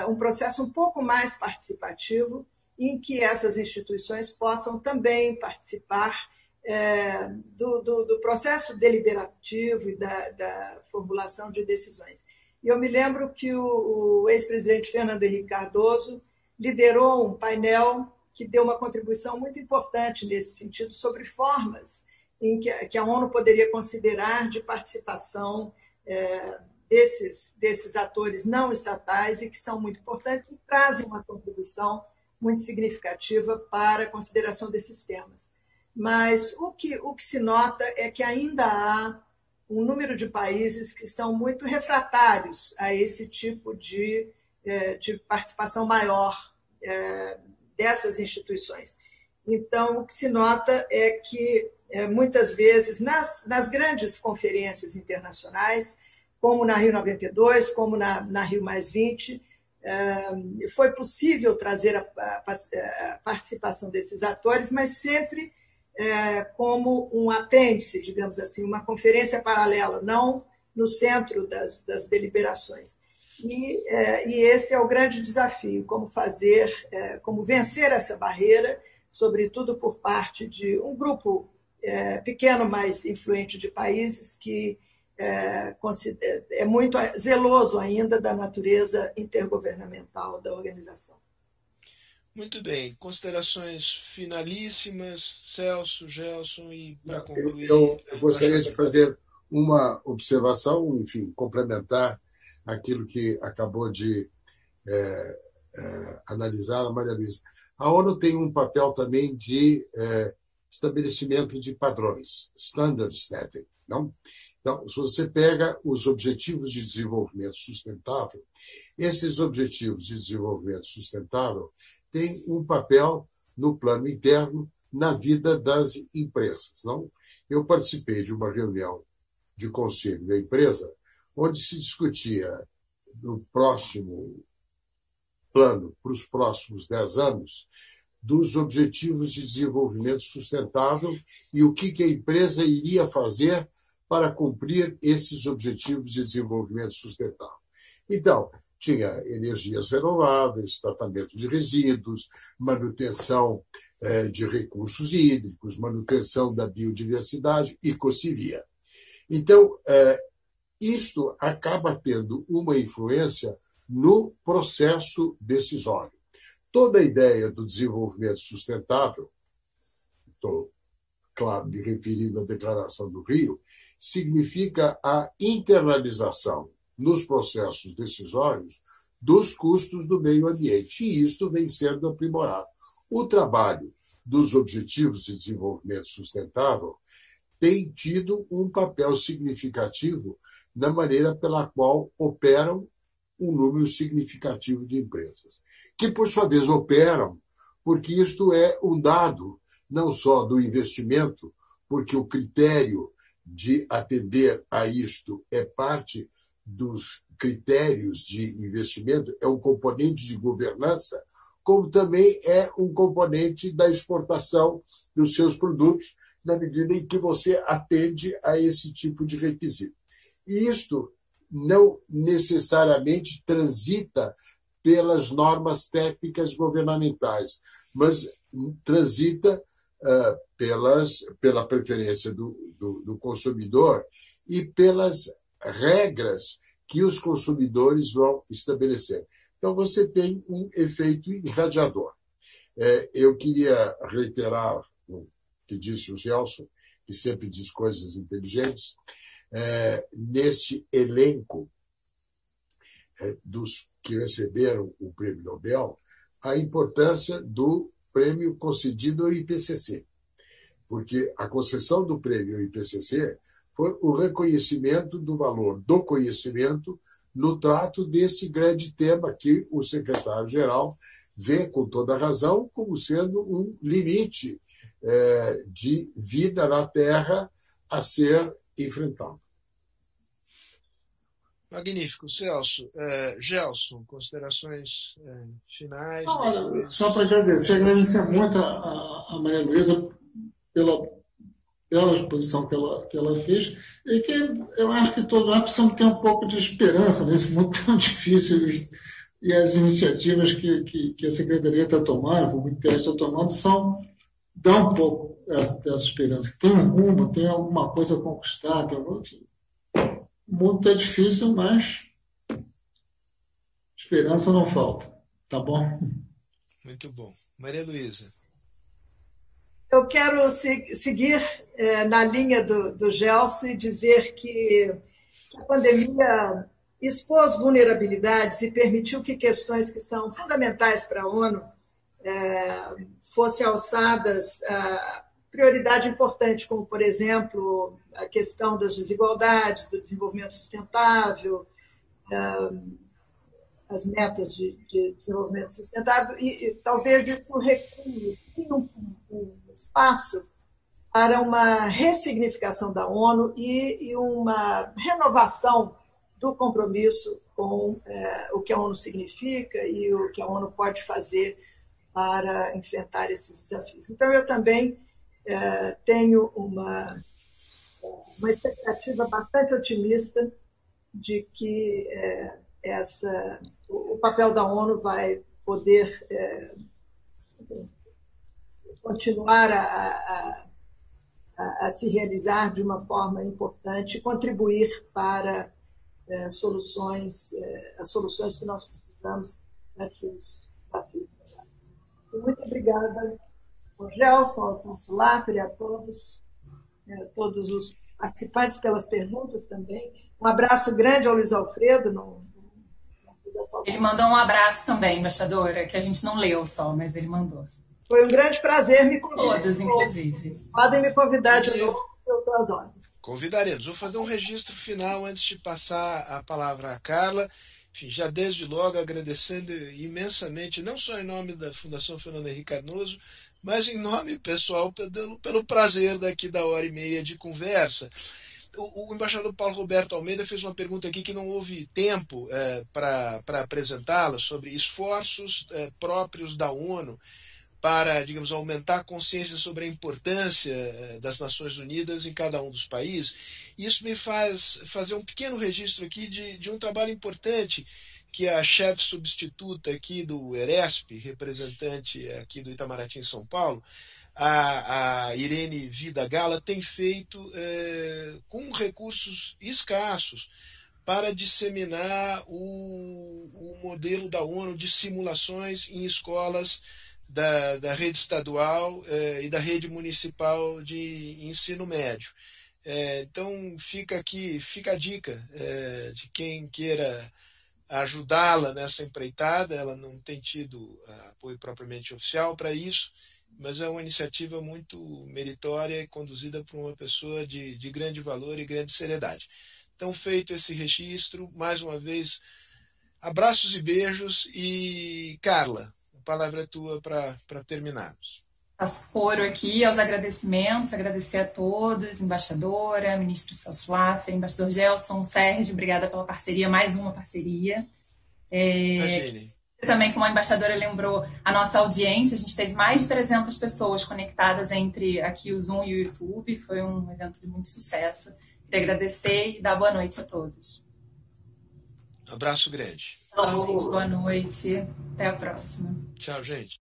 um processo um pouco mais participativo, em que essas instituições possam também participar é, do, do, do, processo deliberativo e da, da, formulação de decisões. E eu me lembro que o, o ex-presidente Fernando Henrique Cardoso liderou um painel que deu uma contribuição muito importante nesse sentido sobre formas em que, que a ONU poderia considerar de participação é, desses, desses atores não estatais e que são muito importantes e trazem uma contribuição muito significativa para a consideração desses temas. Mas o que, o que se nota é que ainda há um número de países que são muito refratários a esse tipo de, é, de participação maior é, dessas instituições. Então, o que se nota é que, é, muitas vezes, nas, nas grandes conferências internacionais, como na Rio 92, como na, na Rio Mais 20, é, foi possível trazer a, a, a, participação desses atores, mas sempre é, como um apêndice, digamos assim, uma conferência paralela, não no centro das, das deliberações. E, é, e, esse é o grande desafio, como fazer, como vencer essa barreira, sobretudo por parte de um grupo pequeno, mas influente de países que é, é muito zeloso ainda da natureza intergovernamental da organização. Muito bem, considerações finalíssimas, Celso, Gelson, e para concluir. Eu, eu gostaria de fazer uma observação, enfim, complementar aquilo que acabou de é, é, analisar a Maria Luísa. A ONU tem um papel também de é, estabelecimento de padrões, standard setting. Não? Então, se você pega os Objetivos de Desenvolvimento Sustentável, esses Objetivos de Desenvolvimento Sustentável têm um papel no plano interno na vida das empresas. Não? Eu participei de uma reunião de conselho da empresa onde se discutia no próximo plano, para os próximos dez anos, dos Objetivos de Desenvolvimento Sustentável e o que, que a empresa iria fazer para cumprir esses Objetivos de Desenvolvimento Sustentável. Então, tinha energias renováveis, tratamento de resíduos, manutenção eh, de recursos hídricos, manutenção da biodiversidade e cocilia. Então, eh, isto acaba tendo uma influência no processo decisório. Toda a ideia do desenvolvimento sustentável, estou, claro, me referindo à Declaração do Rio, significa a internalização nos processos decisórios dos custos do meio ambiente. E isto vem sendo aprimorado. O trabalho dos Objetivos de Desenvolvimento Sustentável tem tido um papel significativo na maneira pela qual operam um número significativo de empresas, que, por sua vez, operam porque isto é um dado não só do investimento, porque o critério de atender a isto é parte dos critérios de investimento, é um componente de governança, como também é um componente da exportação dos seus produtos, na medida em que você atende a esse tipo de requisito. E isto não necessariamente transita pelas normas técnicas governamentais, mas transita pelas, pela preferência do, do, do consumidor e pelas regras que os consumidores vão estabelecer. Então, você tem um efeito irradiador. É, eu queria reiterar o que disse o Gelson, que sempre diz coisas inteligentes, é, neste elenco é, dos que receberam o prêmio Nobel, a importância do prêmio concedido ao IPCC. Porque a concessão do prêmio ao IPCC foi o reconhecimento do valor do conhecimento no trato desse grande tema que o secretário-geral vê, com toda razão, como sendo um limite é, de vida na Terra a ser enfrentado. Magnífico. Celso, é, Gelson, considerações é, finais? Olha, só para agradecer, agradecer muito a, a Maria Luísa pela pela exposição que ela, que ela fez, e que eu acho que todos nós precisamos ter um pouco de esperança nesse mundo tão difícil. E as iniciativas que, que, que a Secretaria está tomando, que o Ministério está tomando, são, dão um pouco dessa, dessa esperança. Tem um rumo, tem alguma coisa a conquistar. Tem algum... O mundo está difícil, mas esperança não falta. Tá bom? Muito bom. Maria Luísa. Eu quero se, seguir é, na linha do, do Gelson e dizer que a pandemia expôs vulnerabilidades e permitiu que questões que são fundamentais para a ONU é, fossem alçadas a prioridade importante, como, por exemplo, a questão das desigualdades, do desenvolvimento sustentável, é, as metas de, de, desenvolvimento sustentável, e, e talvez isso recue um, um, espaço para uma ressignificação da ONU e, e uma renovação do compromisso com é, o que a ONU significa e o que a ONU pode fazer para enfrentar esses desafios. Então, eu também é, tenho uma, uma expectativa bastante otimista de que é, essa, o, papel da ONU vai poder é, continuar a, a, a, se realizar de uma forma importante contribuir para soluções, as soluções que nós precisamos para que os desafios. Muito obrigada ao Gelson, ao Sansulafre, a todos, é, todos os participantes pelas perguntas também. Um abraço grande ao Luiz Alfredo. Não, não ele mandou um abraço também, embaixadora, que a gente não leu só, mas ele mandou. Foi um grande prazer me convidar. Todos, inclusive. Podem me convidar de novo, eu estou às ordens. Convidaremos. Vou fazer um registro final antes de passar a palavra à Carla. Enfim, já desde logo agradecendo imensamente, não só em nome da Fundação Fernando Henrique Cardoso, mas em nome pessoal pelo, pelo prazer daqui da hora e meia de conversa. O, o, embaixador Paulo Roberto Almeida fez uma pergunta aqui que não houve tempo é, para apresentá-la sobre esforços é, próprios da ONU para, digamos, aumentar a consciência sobre a importância eh, das Nações Unidas em cada um dos países. Isso me faz fazer um pequeno registro aqui de, de um trabalho importante que a chefe substituta aqui do ERESP, representante aqui do Itamaraty em São Paulo, a, a Irene Vida Gala, tem feito é, com recursos escassos para disseminar o, o modelo da ONU de simulações em escolas da, da rede estadual eh, e da rede municipal de ensino médio. Eh, então fica aqui, fica a dica eh, de quem queira ajudá-la nessa empreitada, ela não tem tido apoio propriamente oficial para isso, mas é uma iniciativa muito meritória e conduzida por uma pessoa de, de grande valor e grande seriedade. Então, feito esse registro, mais uma vez, abraços e beijos. E, Carla, a palavra é tua para terminarmos. Faço foro aqui aos agradecimentos, agradecer a todos, embaixadora, ministro Celso Laffer, embaixador Gelson, Sérgio, obrigada pela parceria, mais uma parceria. É, Imagine. Também, como a embaixadora lembrou, a nossa audiência, a gente teve mais de 300 pessoas conectadas entre aqui o Zoom e o YouTube, foi um evento de muito sucesso. Queria agradecer e dar boa noite a todos. Abraço grande. Tchau, gente. Boa noite. Até a próxima. Tchau, gente.